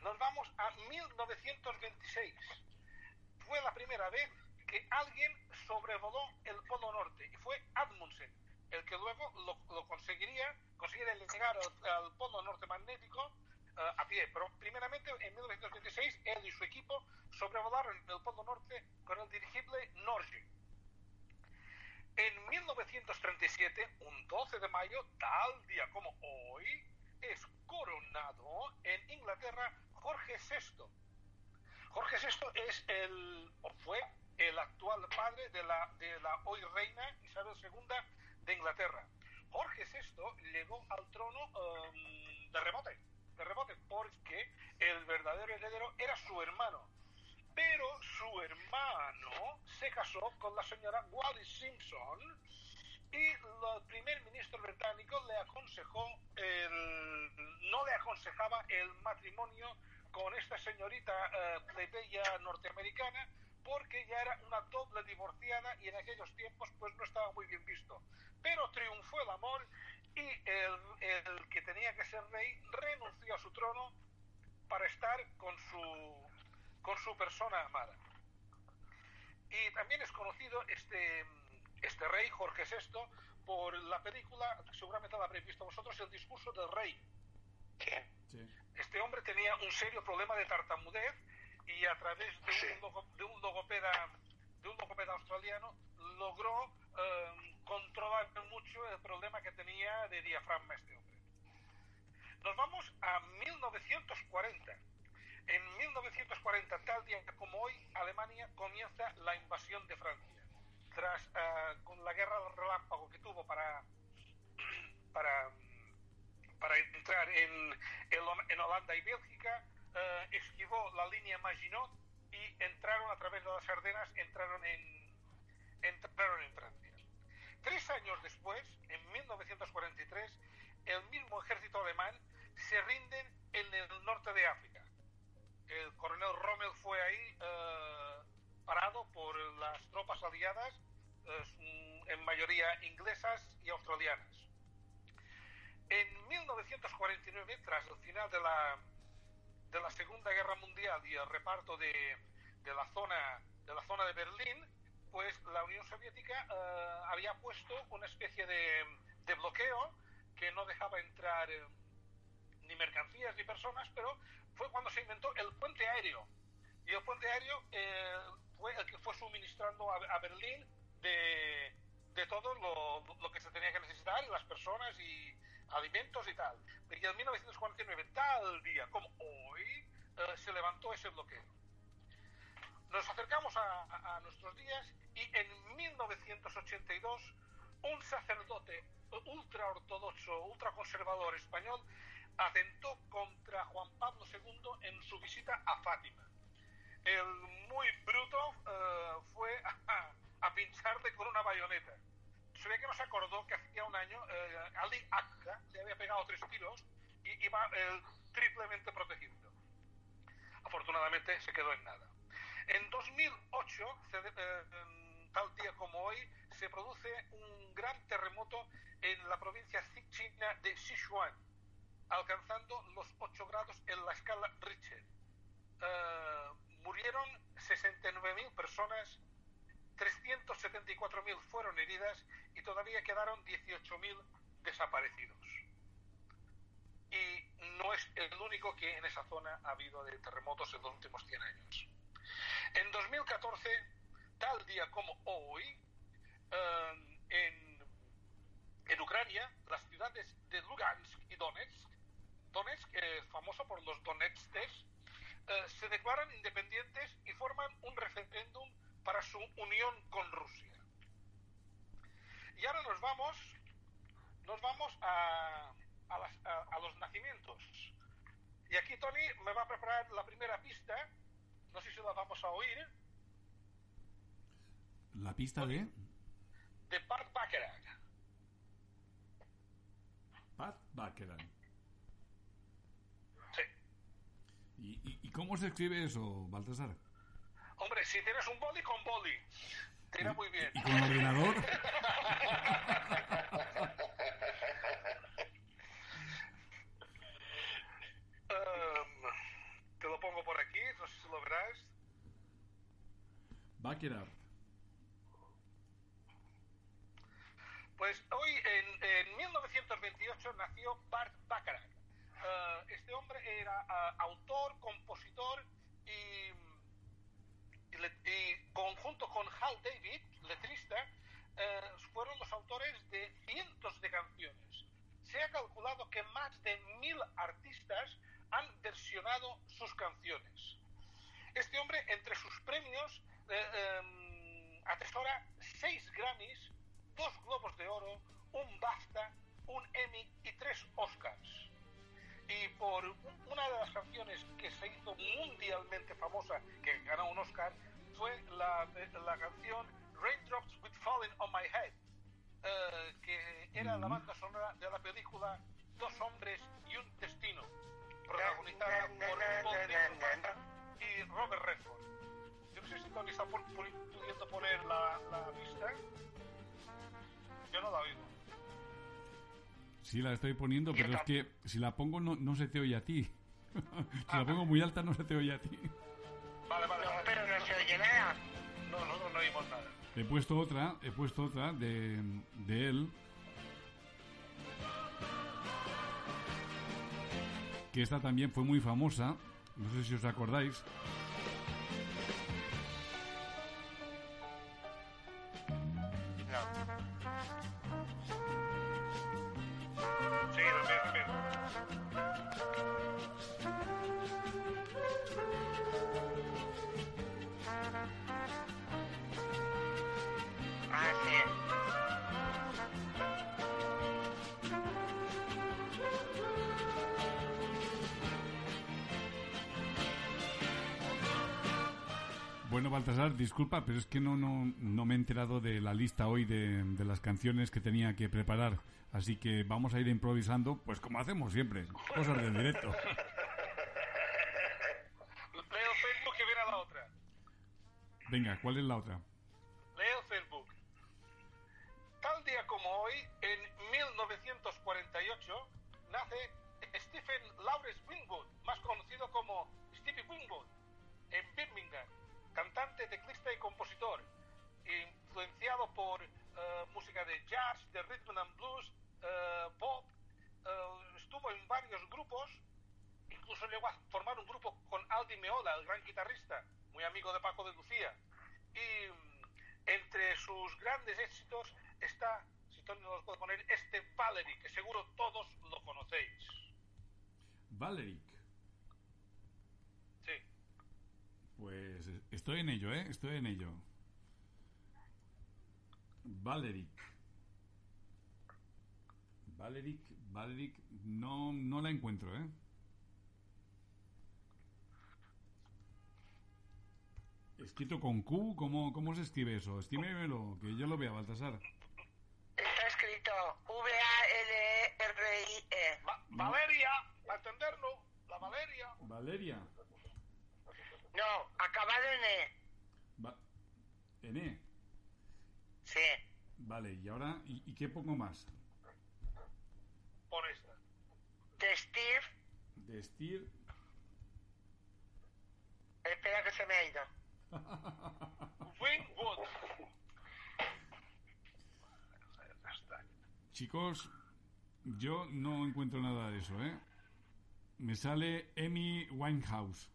nos vamos a 1926. Fue la primera vez que alguien sobrevoló el Polo Norte y fue Amundsen, el que luego lo, lo conseguiría, conseguiría llegar al, al Polo Norte magnético eh, a pie. Pero primeramente en 1926 él y su equipo sobrevolaron el Polo Norte con el dirigible Norge. En 1937, un 12 de mayo, tal día como hoy, es coronado en Inglaterra Jorge VI. Jorge VI es el, o fue el actual padre de la, de la hoy reina Isabel II de Inglaterra. Jorge VI llegó al trono em, de rebote, de rebote, porque el verdadero heredero era su hermano. Pero su hermano se casó con la señora Wallis Simpson y el primer ministro británico le aconsejó, el, no le aconsejaba el matrimonio con esta señorita eh, plebeya norteamericana porque ya era una doble divorciada y en aquellos tiempos pues no estaba muy bien visto. Pero triunfó el amor y el, el que tenía que ser rey renunció a su trono para estar con su, con su persona amada. Y también es conocido este, este rey, Jorge VI, por la película, seguramente la habréis visto vosotros, El discurso del rey. Sí. Este hombre tenía un serio problema de tartamudez y a través de Sí. un, logo- de un logopeda de un logopeda australiano logró eh, controlar mucho el problema que tenía de diafragma este hombre. Nos vamos a 1940. En 1940, tal día como hoy, Alemania comienza la invasión de Francia. Tras eh, con la guerra del relámpago que tuvo para para para entrar en, en en Holanda y Bélgica, eh, esquivó la línea Maginot y entraron a través de las Ardenas, entraron en, entraron en Francia. Tres años después, en 1943, el mismo ejército alemán se rinden en el norte de África. El coronel Rommel fue ahí eh, parado por las tropas aliadas, eh, en mayoría inglesas y australianas. En 1949, tras el final de la, de la Segunda Guerra Mundial y el reparto de, de la zona de la zona de Berlín, pues la Unión Soviética eh, había puesto una especie de, de bloqueo que no dejaba entrar eh, ni mercancías ni personas, pero fue cuando se inventó el puente aéreo. Y el puente aéreo eh, fue el que fue suministrando a, a Berlín de, de todo lo, lo que se tenía que necesitar, las personas y alimentos y tal. Y en 1949, tal día como hoy, eh, se levantó ese bloqueo. Nos acercamos a, a- nuestros días y en 1982 un sacerdote ultraortodoxo, ultraconservador español atentó contra Juan Pablo II en su visita a Fátima. El muy bruto eh, fue a, a pincharle con una bayoneta. Se que no acordó que hacía un año eh, Ali Akka le había pegado tres tiros y iba eh, triplemente protegido. Afortunadamente se quedó en nada. En 2008, se eh, tal día como hoy, se produce un gran terremoto en la provincia china de Sichuan, alcanzando los 8 grados en la escala Richter. Eh, murieron 69.000 personas, 374.000 fueron heridas y todavía quedaron 18.000 desaparecidos. Y no es el único que en esa zona ha habido de terremotos en los últimos 100 años. En 2014, tal día como hoy, eh, en, en Ucrania, las ciudades de Lugansk y Donetsk, Donetsk, eh, famoso por los Donetstes, eh, se declaran independientes y forman un referéndum para su unión con Rusia. Y ahora nos vamos, nos vamos a, a las- a- a los nacimientos. Y aquí Tony me va a preparar la primera pista. No sé si la vamos a oír. La pista de De Bart Bacharach. Pat Baccarat. Sí. ¿Y, y, y cómo se escribe eso, Baltasar? Hombre, si tienes un boli con boli, te irá muy bien. ¿Y con ordenador? Em, te lo pongo por aquí, no sé si lo verás. Baccarat. Pues hoy, en, en 1928, nació Bart Bacharach. Eh, este hombre era eh, autor, compositor y, y le- conjunto con Hal David, letrista, eh, fueron los autores de cientos de canciones. Se ha calculado que más de mil artistas han versionado sus canciones. Este hombre, entre sus premios, eh, em, atesora seis Grammys, dos Globos de Oro, un BAFTA, un Emmy y tres Oscars. Y por una de las canciones que se hizo mundialmente famosa, que ganó un Oscar, fue la, la canción Raindrops With Falling on My Head, eh, que era la banda sonora de la película Dos hombres y un destino, protagonizada por Paul Newman y Robert Redford. Yo no sé si Tony está pudiendo poner la, la pista. Yo no la oigo. Sí, la estoy poniendo, pero es que si la pongo no, no se te oye a ti. si la pongo muy alta no se te oye a ti. Vale, vale, vale. pero no se oye nada. No, no, no, no oímos nada. He puesto otra, he puesto otra de, de él. Que esta también fue muy famosa. No sé si os acordáis. Baltasar, disculpa, pero es que no, no, no me he enterado de la lista hoy de, de las canciones que tenía que preparar. Así que vamos a ir improvisando, pues como hacemos siempre, cosas del directo. Leo Facebook que viene a la otra. Venga, ¿cuál es la otra? Leo Facebook. Tal día como hoy, en 1948, nace Stephen Lawrence Winwood, más conocido como cantante, teclista y compositor, influenciado por eh, música de jazz, de rhythm and blues, eh, pop, eh, estuvo en varios grupos, incluso llegó a formar un grupo con Aldi Meola, el gran guitarrista, muy amigo de Paco de Lucía. Y mm, entre sus grandes éxitos está, si Tony nos puede poner, este Valerie, que seguro todos lo conocéis. Valeric. Sí. Pues eh, estoy en ello, ¿eh? Estoy en ello. Valeric. Valeric, Valeric, no, no la encuentro, ¿eh? Escrito con Q, ¿cómo, cómo se escribe eso? Escríbemelo, que yo lo vea, Baltasar. Está escrito V-A-L-E-R-I-E. Va- Valeria, para entenderlo, la Valeria. Valeria. No, acabado en E. Va- N. Sí. Vale, y ahora, ¿y, y qué pongo más? Pon esta. De Steve. De Steel. Espera que se me ha ido. Está. Chicos, yo no encuentro nada de eso, ¿eh? Me sale Amy Winehouse.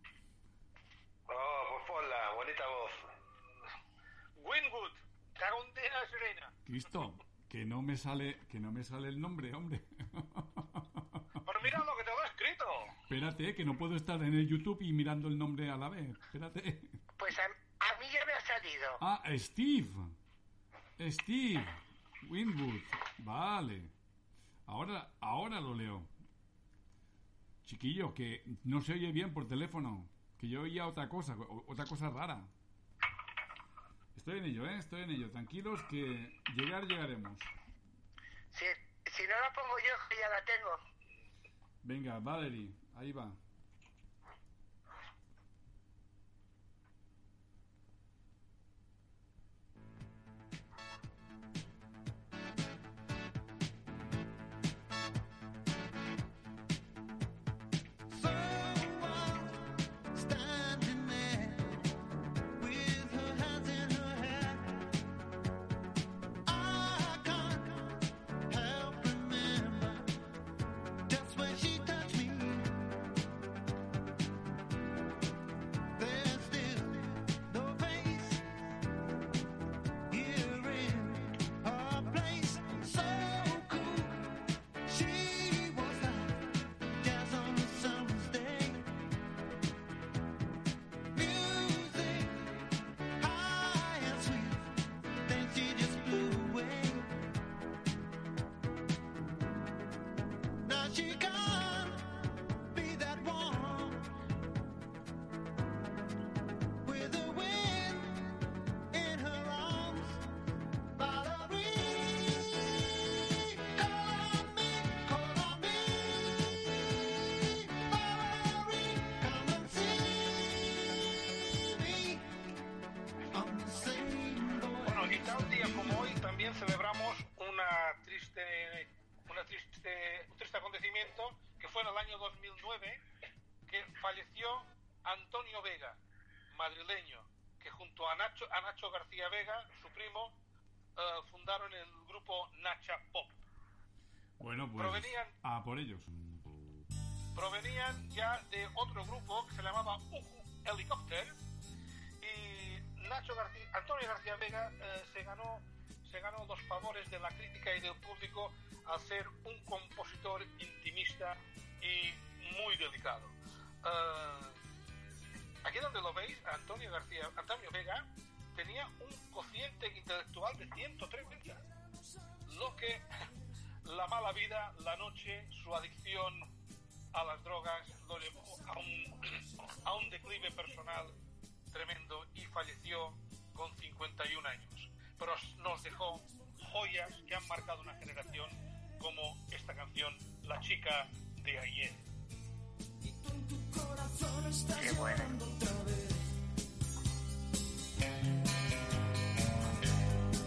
Bonita voz. Winwood. Cago en Dena Serena. Cristo, Que no me sale, que no me sale el nombre, hombre. Pero mira lo que te lo he escrito. Espérate, que no puedo estar en el YouTube y mirando el nombre a la vez. Espérate. Pues a, a mí ya me ha salido. Ah, Steve. Steve Winwood. Vale. Ahora, ahora lo leo. Chiquillo, que no se oye bien por teléfono. Que yo oía otra cosa, otra cosa rara. Estoy en ello, ¿eh? Estoy en ello. Tranquilos que llegar llegaremos. Si, si no la pongo yo, ya la tengo. Venga, Valerie, ahí va. Otro grupo que se llamaba Uju Helicopter y Nacho García, Antonio García Vega eh, se ganó se ganó los favores de la crítica y del público al ser un compositor intimista y muy delicado. Eh, aquí donde lo veis, Antonio García, Antonio Vega tenía un cociente intelectual de 130, lo que la mala vida, la noche, su adicción a las drogas lo llevó a un, a un declive personal tremendo y falleció con 51 años. Pero nos dejó joyas que han marcado una generación como esta canción, La chica de ayer. Qué bueno.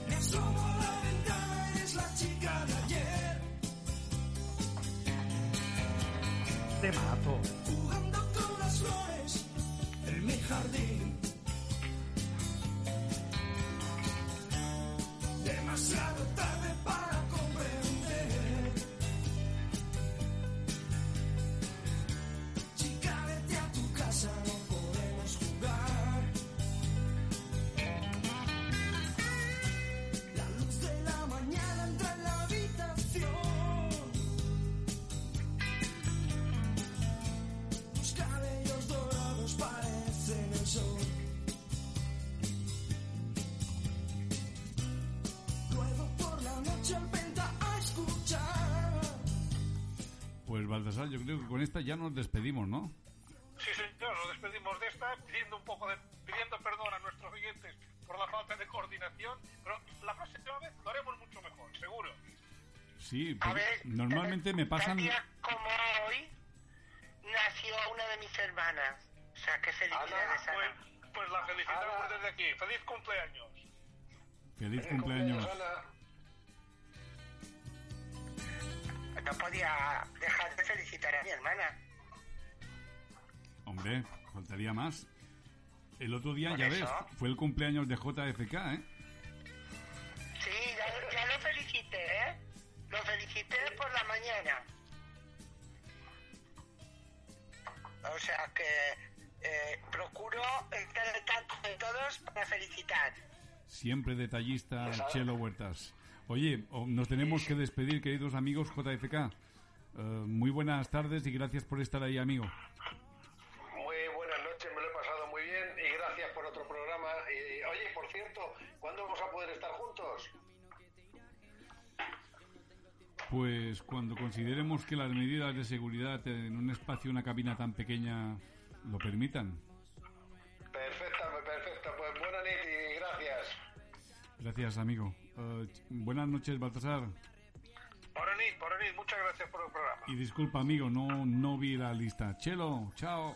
Me asomo a la ventana, eres la chica de Te mato. Jugando con las flores en mi jardín. Demasiado tarde para con esta ya nos despedimos, ¿no? Sí, señor, nos despedimos de esta pidiendo un poco de, pidiendo perdón a nuestros oyentes por la falta de coordinación, pero la próxima vez lo haremos mucho mejor, seguro. Sí, ver, normalmente me pasan... día como hoy nació una de mis hermanas. O sea, qué felicidades, Pues, Ana. pues la felicitamos Ana. desde aquí. ¡Feliz cumpleaños! Feliz cumpleaños. Ana. No podía dejar de felicitar a mi hermana. Hombre, faltaría más. El otro día, ya eso. ves, fue el cumpleaños de JFK, ¿eh? Sí, ya, ya lo felicité, ¿eh? Lo felicité por la mañana. O sea que eh, procuro estar al tanto de todos para felicitar. Siempre detallista, Pues Chelo Huertas. Oye, nos tenemos que despedir, queridos amigos JFK. Eh, muy buenas tardes y gracias por estar ahí, amigo. Muy buenas noches, me lo he pasado muy bien y gracias por otro programa. Y, oye, por cierto, ¿cuándo vamos a poder estar juntos? Pues cuando consideremos que las medidas de seguridad en un espacio, una cabina tan pequeña, lo permitan. Perfecta, perfecto. Pues buena nit y gracias. Gracias, amigo. Ch- buenas noches, Baltasar. Por venir, muchas gracias por el programa. Y disculpa, amigo, no, no vi la lista. Chelo, chao.